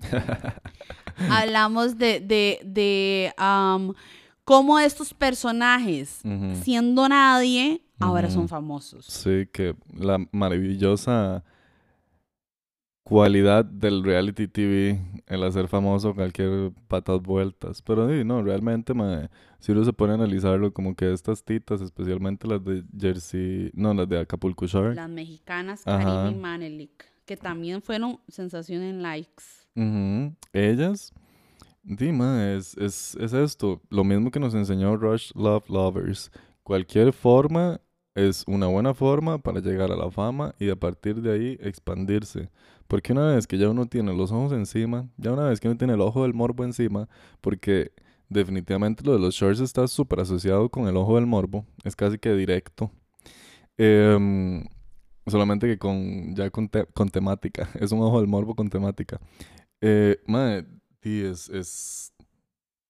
Hablamos de, de, de um, cómo estos personajes, siendo nadie, ahora son famosos. Sí, que la maravillosa cualidad del reality TV, el hacer famoso cualquier patas vueltas. Pero sí, no, realmente, mae, si uno se pone a analizarlo, como que estas titas, especialmente las de Jersey, no, las de Acapulco Shore, Las mexicanas. Karim y Manelik, que también fueron sensación en likes. ujú, ellas, sí, mae, es, es, es esto, lo mismo que nos enseñó Rush Love Lovers. Cualquier forma es una buena forma para llegar a la fama y a partir de ahí expandirse. Porque una vez que ya uno tiene los ojos encima, ya una vez que uno tiene el ojo del morbo encima, porque definitivamente lo de los shorts está súper asociado con el ojo del morbo, es casi que directo. Em, solamente que con ya con, con temática, es un ojo del morbo con temática. Eh, sí, es, es,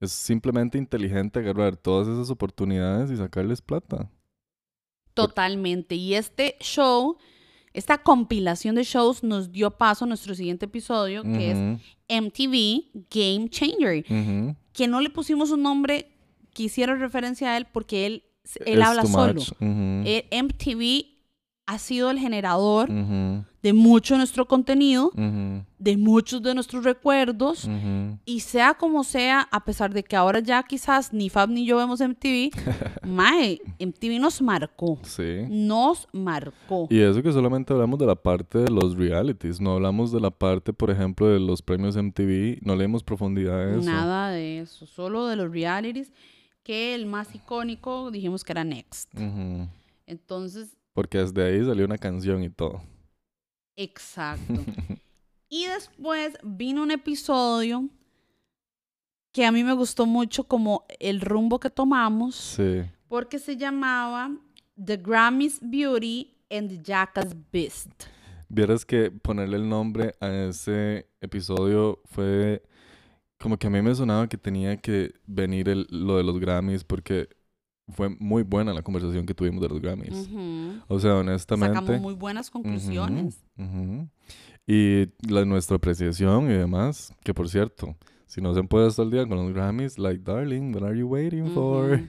es simplemente inteligente agarrar todas esas oportunidades y sacarles plata. Totalmente. Y este show, esta compilación de shows nos dio paso a nuestro siguiente episodio, que es MTV Game Changer, que no le pusimos un nombre que hiciera referencia a él porque él, él habla solo. much, ujú, Eh, MTV ha sido el generador ujú, de mucho de nuestro contenido, ujú, de muchos de nuestros recuerdos. ujú. Y sea como sea, a pesar de que ahora ya quizás ni Fab ni yo vemos MTV, mae, MTV nos marcó. Sí. Nos marcó. Y eso que solamente hablamos de la parte de los realities, no hablamos de la parte, por ejemplo, de los premios MTV, no leemos profundidad a eso. Nada de eso, solo de los realities, que el más icónico dijimos que era Next. Entonces, Porque desde ahí salió una canción y todo. exacto. y después vino un episodio que a mí me gustó mucho como el rumbo que tomamos, Sí. porque se llamaba The Grammys Beauty and the Jackass Beast. Vieras que ponerle el nombre a ese episodio fue como que a mí me sonaba que tenía que venir el- lo de los Grammys porque fue muy buena la conversación que tuvimos de los Grammys. Ujú. O sea, honestamente. Sacamos muy buenas conclusiones. Ujú, ujú. Y la, nuestra apreciación y demás, que por cierto, si no se puede estar al día con los Grammys, like, darling, what are you waiting for?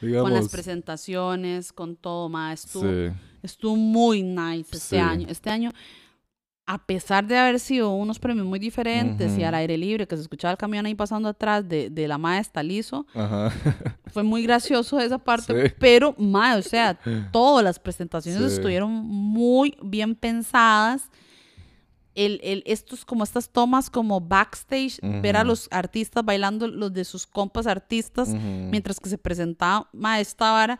Digamos. Con las presentaciones, con todo, ma, estuvo, Sí, estuvo muy nice este Sí. año. Este año, a pesar de haber sido unos premios muy diferentes y al aire libre, que se escuchaba el camión ahí pasando atrás de, de la maestra liso, ajá. fue muy gracioso esa parte, Sí. pero, ma, o sea, todas las presentaciones Sí. estuvieron muy bien pensadas. El, el, estos, como estas tomas como backstage, ver a los artistas bailando los de sus compas artistas, mientras que se presentaba ma, esta vara.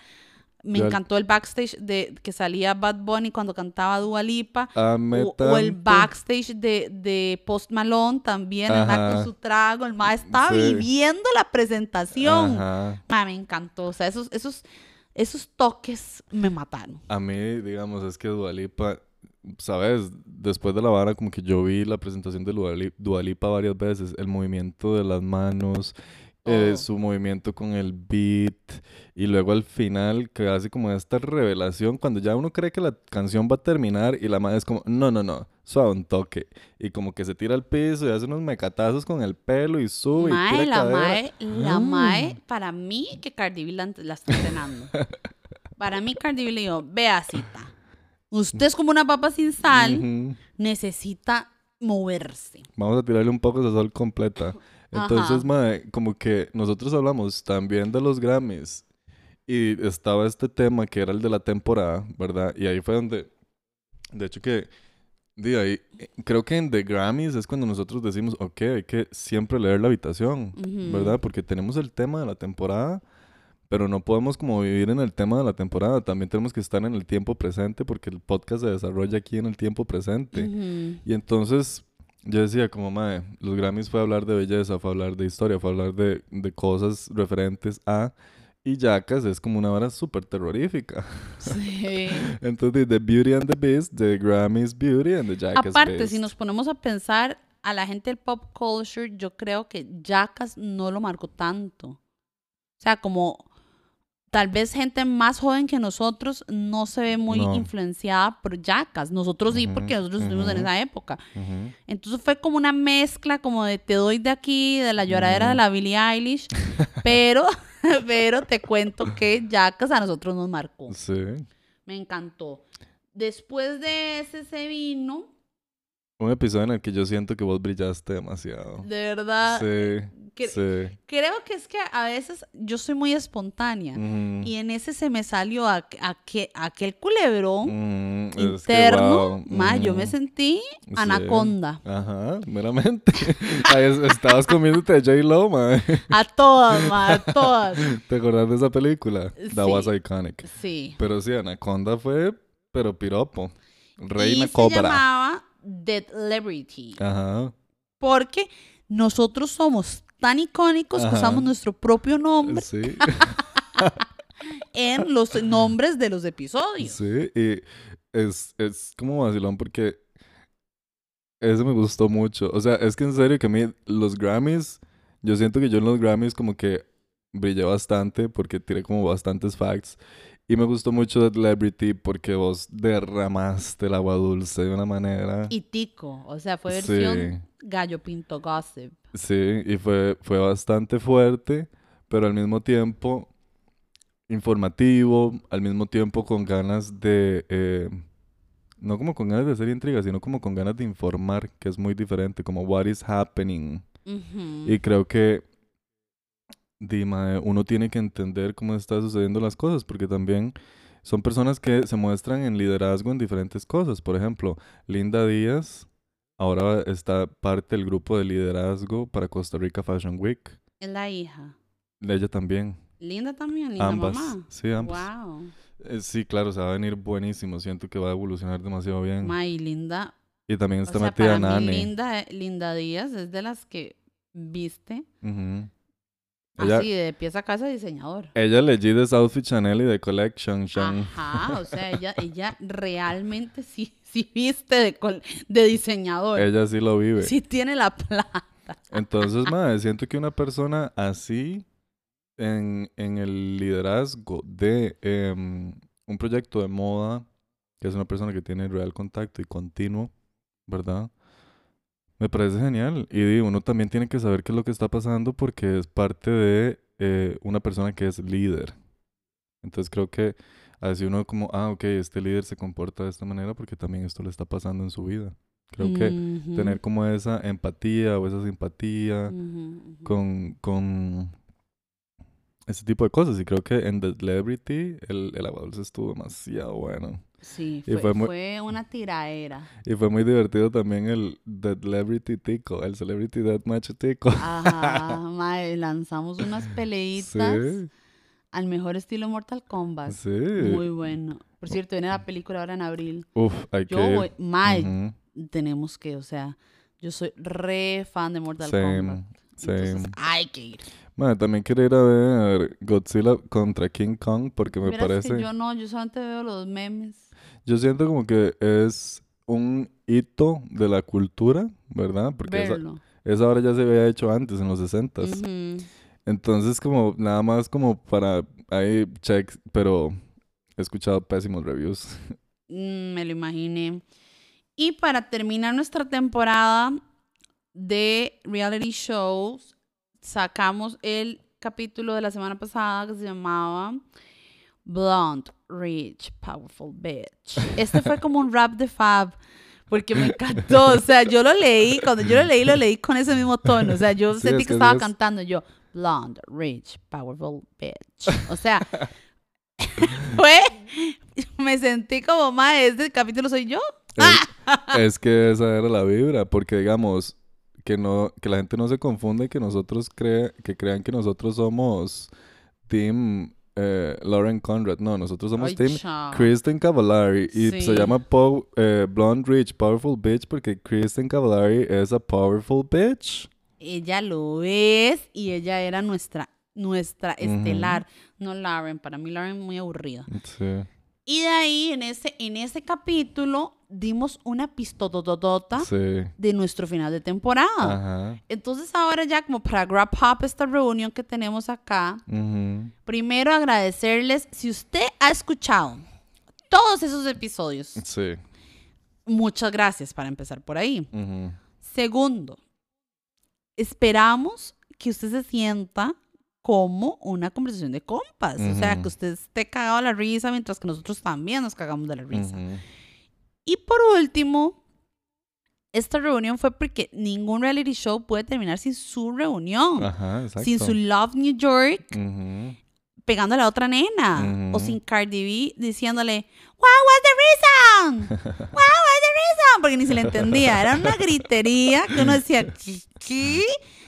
Me Yo encantó el backstage de que salía Bad Bunny cuando cantaba Dua Lipa. Ame O, o el backstage de, de Post Malone también, el con su trago. El ma estaba Sí. viviendo la presentación. Ma, me encantó. O sea, esos, esos, esos toques me mataron. A mí, digamos, es que Dualipa, ¿sabes? Después de la vara, como que yo vi la presentación de Duali- Dualipa varias veces, el movimiento de las manos, eh, Oh. su movimiento con el beat, y luego al final, que hace como esta revelación, cuando ya uno cree que la canción va a terminar, y la madre es como, no, no, no, suave un toque, y como que se tira al piso y hace unos mecatazos con el pelo y sube y Mae, tira la cadera. mae, la Ah. mae, para mí que Cardi B la, la está entrenando. para mí Cardi B le dijo, vea cita, Usted es como una papa sin sal, Ujú. necesita moverse. Vamos a tirarle un poco de sol completa. Entonces, Ajá. como que nosotros hablamos también de los Grammys y estaba este tema que era el de la temporada, ¿verdad? Y ahí fue donde, de hecho que, de ahí, creo que en The Grammys es cuando nosotros decimos, ok, hay que siempre leer la habitación, Ujú. ¿verdad? Porque tenemos el tema de la temporada, pero no podemos como vivir en el tema de la temporada, también tenemos que estar en el tiempo presente porque el podcast se desarrolla aquí en el tiempo presente. Ujú. Y entonces yo decía como, mae, los Grammys fue hablar de belleza, fue hablar de historia, fue hablar de, de cosas referentes a... Y Jackass es como una hora súper terrorífica. Sí. Entonces, The Beauty and the Beast, The Grammys Beauty and the Jackass Aparte, Beast. si nos ponemos a pensar a la gente del pop culture, yo creo que Jackass no lo marcó tanto. O sea, como tal vez gente más joven que nosotros no se ve muy No. influenciada por Jackass. Nosotros sí, porque nosotros estuvimos en esa época. Entonces fue como una mezcla como de te doy de aquí, de la lloradera de la Billie Eilish, pero, pero te cuento que Jackass a nosotros nos marcó. Sí. Me encantó. Después de ese se vino, Un episodio en el que yo siento que vos brillaste demasiado. de verdad, Sí. que- Sí. creo que es que a veces yo soy muy espontánea y en ese se me salió aqu- aqu- aquel culebrón. Es que, interno, ma, yo me sentí Sí. anaconda. Ajá, meramente. Es- estabas comiéndote a J-Lo, mae. A todas, ma, a todas. ¿Te acordás de esa película? That was Sí. iconic. Sí. Pero sí, Anaconda fue, pero piropo. Reina y Cobra. se llamaba The Celebrity. Ajá. Porque nosotros somos tan icónicos que usamos nuestro propio nombre Sí, en los nombres de los episodios. sí. Y es, es como vacilón porque eso me gustó mucho. O sea, es que en serio que a mí los Grammys, yo siento que yo en los Grammys como que brillé bastante porque tiré como bastantes facts. Y me gustó mucho The Celebrity porque vos derramaste el agua dulce de una manera. Y Tico, o sea, fue versión Sí. Gallo Pinto Gossip. Sí, y fue, fue bastante fuerte, pero al mismo tiempo informativo, al mismo tiempo con ganas de, eh, no como con ganas de hacer intriga, sino como con ganas de informar, que es muy diferente, como what is happening. Y creo que, Dima, uno tiene que entender cómo están sucediendo las cosas, porque también son personas que se muestran en liderazgo en diferentes cosas. Por ejemplo, Linda Díaz ahora está parte del grupo de liderazgo para Costa Rica Fashion Week. Es la hija. Ella también. Linda también, linda ambas. mamá. Sí, ambas. Wow. Eh, sí, claro, se va a venir buenísimo. Siento que va a evolucionar demasiado bien. Ma, y Linda. y también O está sea, metida para mí Nani. Linda, Linda Díaz es de las que viste Ujú. Ella, así de pieza a casa diseñador. ella legit es Outfit Chanel y de Collection. Shan. Ajá, o sea, ella, ella realmente sí, sí viste de, de diseñador. Ella sí lo vive. Sí tiene la plata. Entonces, madre, siento que una persona así en, en el liderazgo de em, un proyecto de moda, que es una persona que tiene real contacto y continuo, ¿verdad? Me parece genial. Y uno también tiene que saber qué es lo que está pasando porque es parte de eh, una persona que es líder. Entonces creo que así uno como, ah, ok, este líder se comporta de esta manera porque también esto le está pasando en su vida. Creo que tener como esa empatía o esa simpatía con, con ese tipo de cosas. Y creo que en The Celebrity el, el estuvo demasiado bueno. Sí, fue, fue muy- fue una tiraera. Y fue muy divertido también el The Celebrity Tico, el Celebrity Deathmatch Tico. Ajá, mae, lanzamos unas peleitas Sí, al mejor estilo Mortal Kombat. sí. Muy bueno. Por cierto, viene la película ahora en abril. Uf, hay Yo que... voy, Ujú. tenemos que, o sea, yo soy re fan de Mortal Kombat. Same, Entonces, same. hay que ir. Bueno, también quiero ir a ver Godzilla contra King Kong porque me parece... que yo no, yo solamente veo los memes. Yo siento como que es un hito de la cultura, ¿verdad? Porque esa, esa hora ya se había hecho antes, en los 60 Ujú. Entonces, como nada más como para ahí check, pero he escuchado pésimos reviews. Mm, me lo imaginé. Y para terminar nuestra temporada de reality shows, sacamos el capítulo de la semana pasada que se llamaba Blonde, rich, powerful bitch. Este fue como un rap de Fab. Porque me encantó. O sea, yo lo leí, cuando yo lo leí, lo leí con ese mismo tono. O sea, yo Sí, sentí es que que estaba es- cantando yo. Blonde, rich, powerful bitch. O sea, fue. Me sentí como, ma, este capítulo soy yo. Es, es que esa era la vibra, porque digamos que no que la gente no se confunda y que nosotros crea, que crean que nosotros somos Team eh, Lauren Conrad. No, nosotros somos Ay, Team. Kristen Cavallari y Sí. se llama Po- eh, Blonde Rich Powerful Bitch porque Kristen Cavallari es a powerful bitch. Ella lo es y ella era nuestra, nuestra estelar. No Lauren, para mí Lauren muy aburrida. Sí. Y de ahí, en ese, en ese capítulo, dimos una pistototota Sí. de nuestro final de temporada. Ajá. Entonces ahora ya como para wrap up esta reunión que tenemos acá, primero agradecerles, si usted ha escuchado todos esos episodios, Sí. muchas gracias para empezar por ahí. Segundo, esperamos que usted se sienta como una conversación de compas, o sea, que usted esté cagado a la risa mientras que nosotros también nos cagamos de la risa. Ujú. Y por último, esta reunión fue porque ningún reality show puede terminar sin su reunión, Ajá, sin su Love New York Ujú. pegándole a otra nena, o Ujú. sin Cardi B diciéndole, What was the reason? What was the reason? Porque ni se le entendía, era una gritería que uno decía, ¿qué? qué?".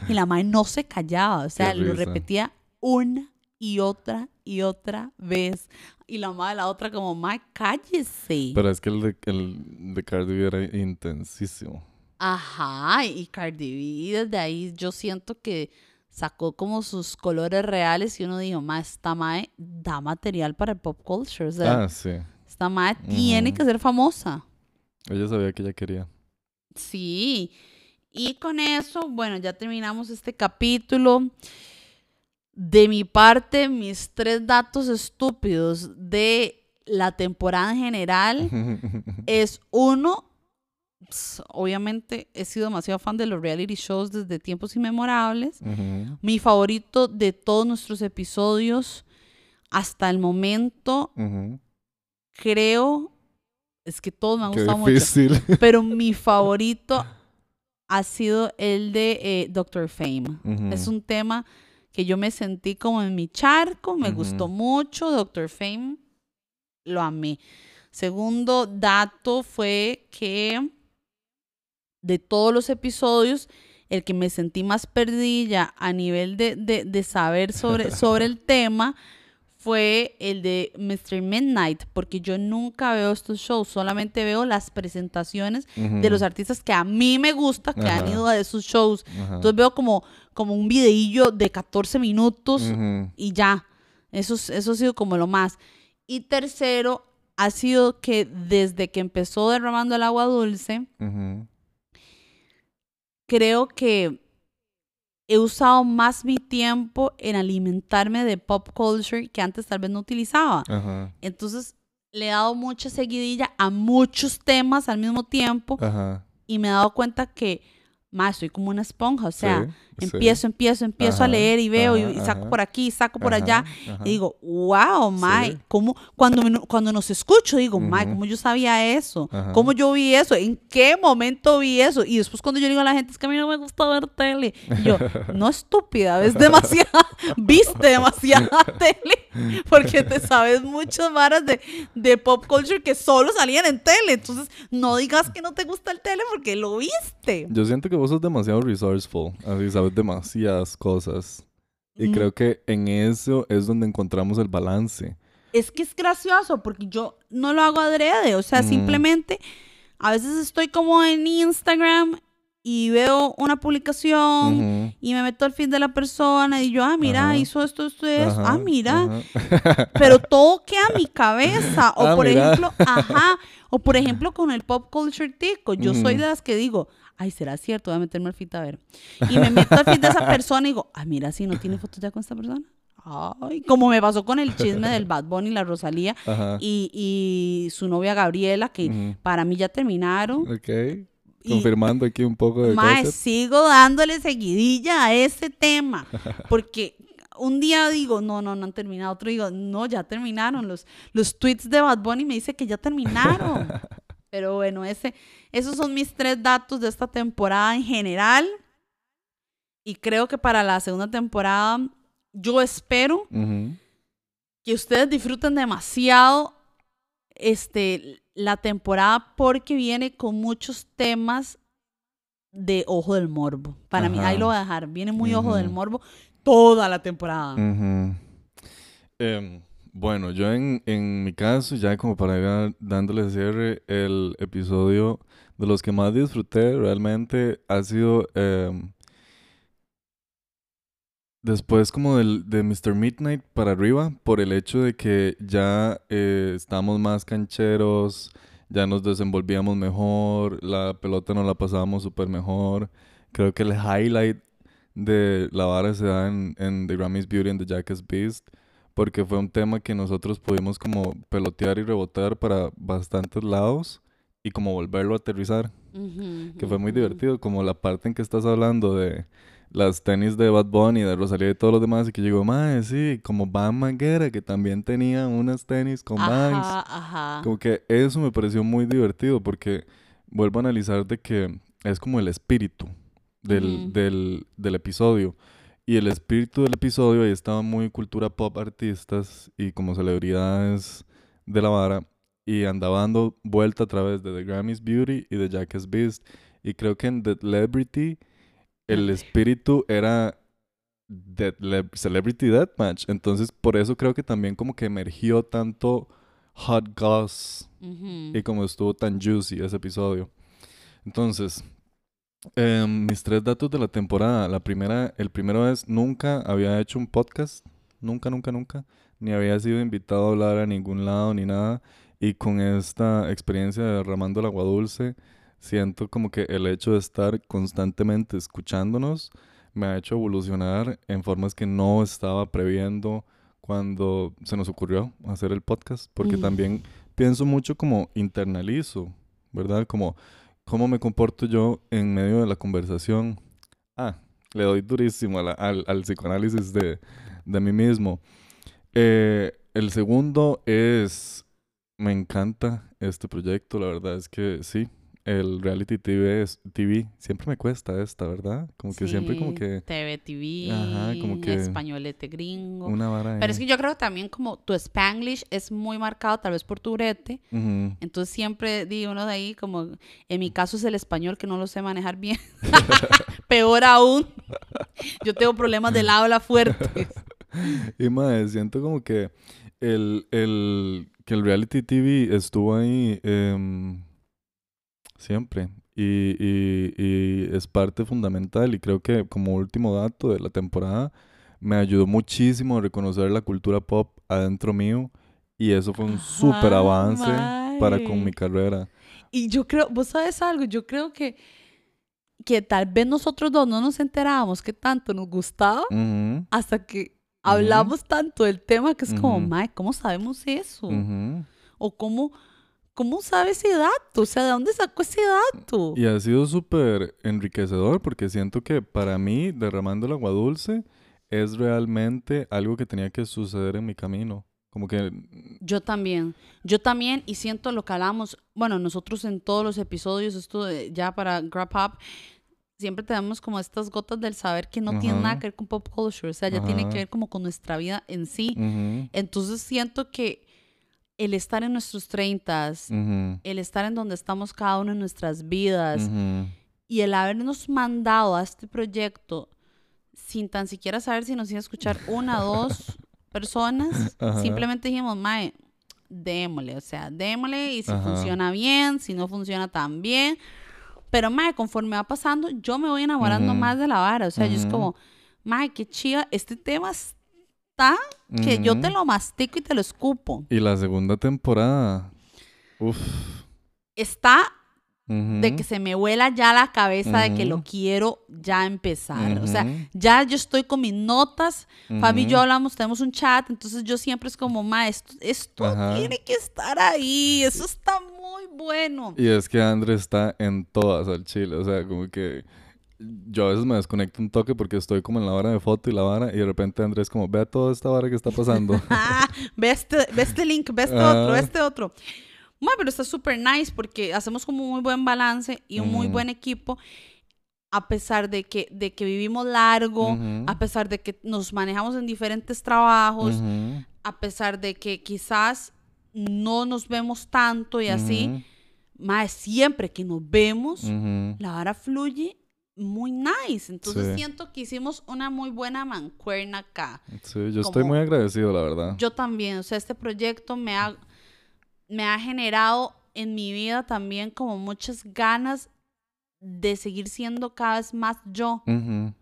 Y la madre no se callaba, o sea, lo repetía una y otra y otra vez. Y la madre, la otra como, madre, cállese. Pero es que el de, el de Cardi B era intensísimo. Ajá, y Cardi B desde ahí yo siento que sacó como sus colores reales y uno dijo, ma, esta mae da material para el pop culture. O sea, Ah, sí. esta mae tiene Ujú. que ser famosa. Ella sabía que ella quería. Sí. Y con eso, bueno, ya terminamos este capítulo. De mi parte, mis tres datos estúpidos de la temporada en general es uno, ps, obviamente he sido demasiado fan de los reality shows desde tiempos inmemorables. Mi favorito de todos nuestros episodios hasta el momento, creo, es que todos me han Qué gustado mucho, difícil. pero mi favorito ha sido el de eh, Doctor Fame. Es un tema que yo me sentí como en mi charco, me gustó mucho, Doctor Fame, lo amé. Segundo dato fue que de todos los episodios, el que me sentí más perdida a nivel de, de- de saber sobre, sobre el tema fue el de Mr. Midnight, porque yo nunca veo estos shows, solamente veo las presentaciones de los artistas que a mí me gusta, que han ido a esos shows. Entonces veo como, como un videillo de 14 minutos y ya. Eso, es- eso ha sido como lo más. Y tercero, ha sido que desde que empezó derramando el agua dulce, creo que he usado más mi tiempo en alimentarme de pop culture que antes tal vez no utilizaba. Ajá. Entonces le he dado mucha seguidilla a muchos temas al mismo tiempo Ajá. y me he dado cuenta que, más, soy como una esponja, o sea, Sí, sí. empiezo, empiezo, empiezo a Ajá, leer y veo y- ajá, y, saco ajá. por aquí, saco por Ajá, allá ajá. y digo, wow, Mae, Sí. ¿cómo? Cuando, me- cuando nos escucho, digo, Mae. ¿cómo yo sabía eso? Ajá. ¿Cómo yo vi eso? ¿En qué momento vi eso? Y después cuando yo digo a la gente, es que a mí no me gusta ver tele. Y yo, no estúpida, ves demasiada, viste demasiada tele, porque te sabes muchas varas de, de pop culture que solo salían en tele. Entonces, no digas que no te gusta el tele porque lo viste. Yo siento que vos sos demasiado resourceful. Así sabes demasiadas cosas. Y Mm. creo que en eso es donde encontramos el balance. Es que es gracioso porque yo no lo hago adrede, o sea, Mm. simplemente a veces estoy como en Instagram y veo una publicación y me meto al feed de la persona y yo, ah, mira, Ajá. hizo esto, esto, esto, ah, Ajá, mira, ajá. pero todo queda en mi cabeza. O Ah, por mira. ejemplo, ajá, o por ejemplo con el pop culture tico, yo soy de las que digo, ay, será cierto, voy a meterme al feed a ver. Y me meto al feed de esa persona y digo, ah, mira, si no tiene fotos ya con esta persona. Ay, como me pasó con el chisme del Bad Bunny y la Rosalía y, y su novia Gabriela, que Ujú. para mí ya terminaron. Ok. Y- Confirmando aquí un poco de cosas. sigo dándole seguidilla a ese tema. Porque, un día digo, no, no, no han terminado. Otro digo, no, ya terminaron. Los, los tweets de Bad Bunny me dice que ya terminaron. Pero bueno, ese, esos son mis tres datos de esta temporada en general. Y creo que para la segunda temporada, yo espero que ustedes disfruten demasiado este, la temporada porque viene con muchos temas de Ojo del Morbo. Para mí, ahí lo voy a dejar. Viene muy Ojo del. Morbo toda la temporada. Em, bueno, yo en, en mi caso, ya como para ir dándole cierre, el episodio de los que más disfruté realmente ha sido em, después como del, de Mr. Midnight para arriba, por el hecho de que ya eh, estábamos más cancheros, ya nos desenvolvíamos mejor, la pelota nos la pasábamos súper mejor. Creo que el highlight de la vara se da en, en The Grammys Beauty and the Jackass Beast, porque fue un tema que nosotros pudimos como pelotear y rebotar para bastantes lados y como volverlo a aterrizar, Ujú, que fue muy divertido, como la parte en que estás hablando de las tenis de Bad Bunny, de Rosalía y todos los demás, y que llegó, mae, sí, como Van Manguera, que también tenía unas tenis con Vans. Como que eso me pareció muy divertido porque vuelvo a analizar de que es como el espíritu del, Ujú. del, del episodio. Y el espíritu del episodio ahí estaba muy cultura pop artistas y como celebridades de la vara. Y andaba dando vuelta a través de The Grammys Beauty y de Jackass Beast. Y creo que en The Celebrity el espíritu era Dead Le- Celebrity Deathmatch. Entonces por eso creo que también como que emergió tanto Hot Goss y como estuvo tan juicy ese episodio. Entonces, em, mis tres datos de la temporada. La primera, el primero es, nunca había hecho un podcast. Nunca, nunca, nunca. Ni había sido invitado a hablar a ningún lado ni nada. Y con esta experiencia de derramando el agua dulce, siento como que el hecho de estar constantemente escuchándonos me ha hecho evolucionar en formas que no estaba previendo cuando se nos ocurrió hacer el podcast. Porque Mm. también pienso mucho como internalizo, ¿verdad? Como cómo me comporto yo en medio de la conversación. Ah, le doy durísimo la- al, al psicoanálisis de, de mí mismo. Eh, el segundo es, me encanta este proyecto, la verdad es que sí, el reality TV, es, TV siempre me cuesta esta, ¿verdad? Como que siempre como que TV, TV, Ajá, como que- españolete gringo. una vara Pero es que yo creo que también como tu Spanglish es muy marcado tal vez por tu brete. Entonces siempre di uno de ahí como, en mi caso es el español que no lo sé manejar bien. Peor aún, yo tengo problemas del habla fuerte. Y mae, siento como que el, el, que el reality TV estuvo ahí em, siempre y, y, y es parte fundamental y creo que como último dato de la temporada me ayudó muchísimo a reconocer la cultura pop adentro mío y eso fue un súper avance para con mi carrera. Y yo creo, vos sabes algo, yo creo que, que tal vez nosotros dos no nos enterábamos que tanto nos gustaba Ujú, hasta que hablamos tanto del tema que es como, Ujú. Mae, ¿cómo sabemos eso? O cómo, cómo sabe ese dato, o sea, ¿de dónde sacó ese dato? Y ha sido súper enriquecedor porque siento que para mí, derramando el agua dulce, es realmente algo que tenía que suceder en mi camino. Como que... Yo también, yo también, y siento lo que hablamos, bueno, nosotros en todos los episodios, esto ya para Grab Up, siempre tenemos como estas gotas del saber que no tienen nada Ajá. que ver con pop culture, o sea, ya tiene Ajá. que ver como con nuestra vida en sí. Entonces siento que el estar en nuestros treintas, ujú, el estar en donde estamos cada uno en nuestras vidas y el habernos mandado a este proyecto sin tan siquiera saber si nos iba a escuchar una o dos personas, Ajá. simplemente dijimos, mae, démosle, o sea, démosle y si funciona bien, si no funciona tan bien. Pero, mae, conforme va pasando, yo me voy enamorando más de la vara. O sea, yo es como, mae, qué chiva, este tema está que yo te lo mastico y te lo escupo. Y la segunda temporada. Uf. Está de que se me vuela ya la cabeza de que lo quiero ya empezar. O sea, ya yo estoy con mis notas. Fabi y yo hablamos, tenemos un chat, entonces yo siempre es como, ma, esto, esto tiene que estar ahí, eso está muy bueno. Y es que André está en todas al chile. O sea, como que yo a veces me desconecto un toque porque estoy como en la hora de foto y la vara y de repente Andrés como, ve toda esta vara que está pasando. Ah, ve este, ve este link, ve este Ah. otro, ve este otro. Bueno, pero está súper nice porque hacemos como un muy buen balance y un muy Ujú. buen equipo a pesar de que, de que vivimos largo, a pesar de que nos manejamos en diferentes trabajos, a pesar de que quizás no nos vemos tanto y así, más siempre que nos vemos, la vara fluye muy nice. Entonces Sí. siento que hicimos una muy buena mancuerna acá. Sí, yo estoy como- muy agradecido, la verdad. Yo también, o sea, este proyecto me ha, me ha generado en mi vida también como muchas ganas de seguir siendo cada vez más yo. Ujú.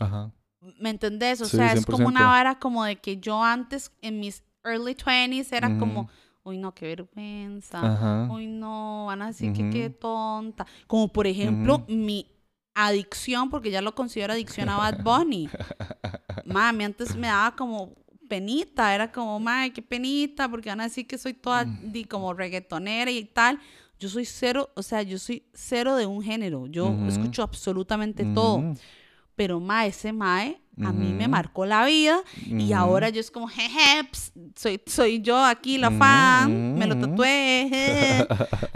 Ajá. ¿Me entendés? O Sí, sea, es como 100%. una vara como de que yo antes, en mis early 20s, era como, Ujú. uy, no, qué vergüenza. Ajá. Uy, no, van a decir que qué tonta. Como por ejemplo, mi adicción, porque ya lo considero adicción a Bad Bunny. Mami, antes me daba como penita, era como, mami, qué penita, porque van a decir que soy toda Mm. di, como reggaetonera y tal. Yo soy cero, o sea, yo soy cero de un género. Yo escucho absolutamente todo. Pero ma, ese mae a mí me marcó la vida y ahora yo es como, jeje, ps, soy, soy yo aquí la fan, me lo tatué.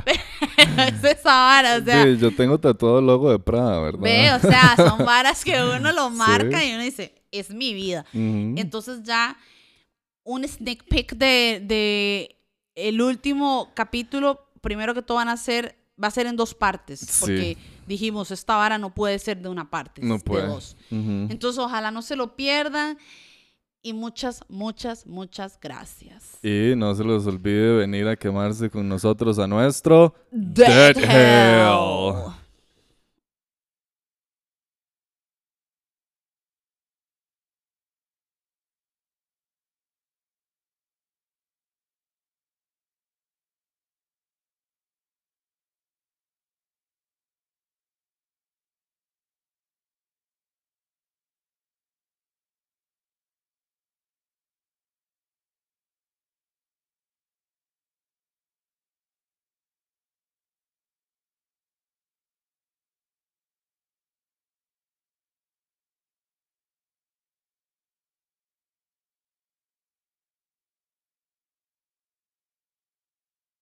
es esa vara, o sea, sí, yo tengo tatuado el logo de Prada, ¿verdad? ve, o sea, son varas que uno lo marca Sí. y uno dice, es mi vida. Entonces ya un sneak peek de, de el último capítulo, primero que todo van a ser, va a ser en dos partes, Sí. porque dijimos, esta vara no puede ser de una parte, no puede. de dos. Ujú. Entonces, ojalá no se lo pierdan. Y muchas, muchas, muchas gracias. Y no se les olvide venir a quemarse con nosotros a nuestro Dead Dead Hell. Hell.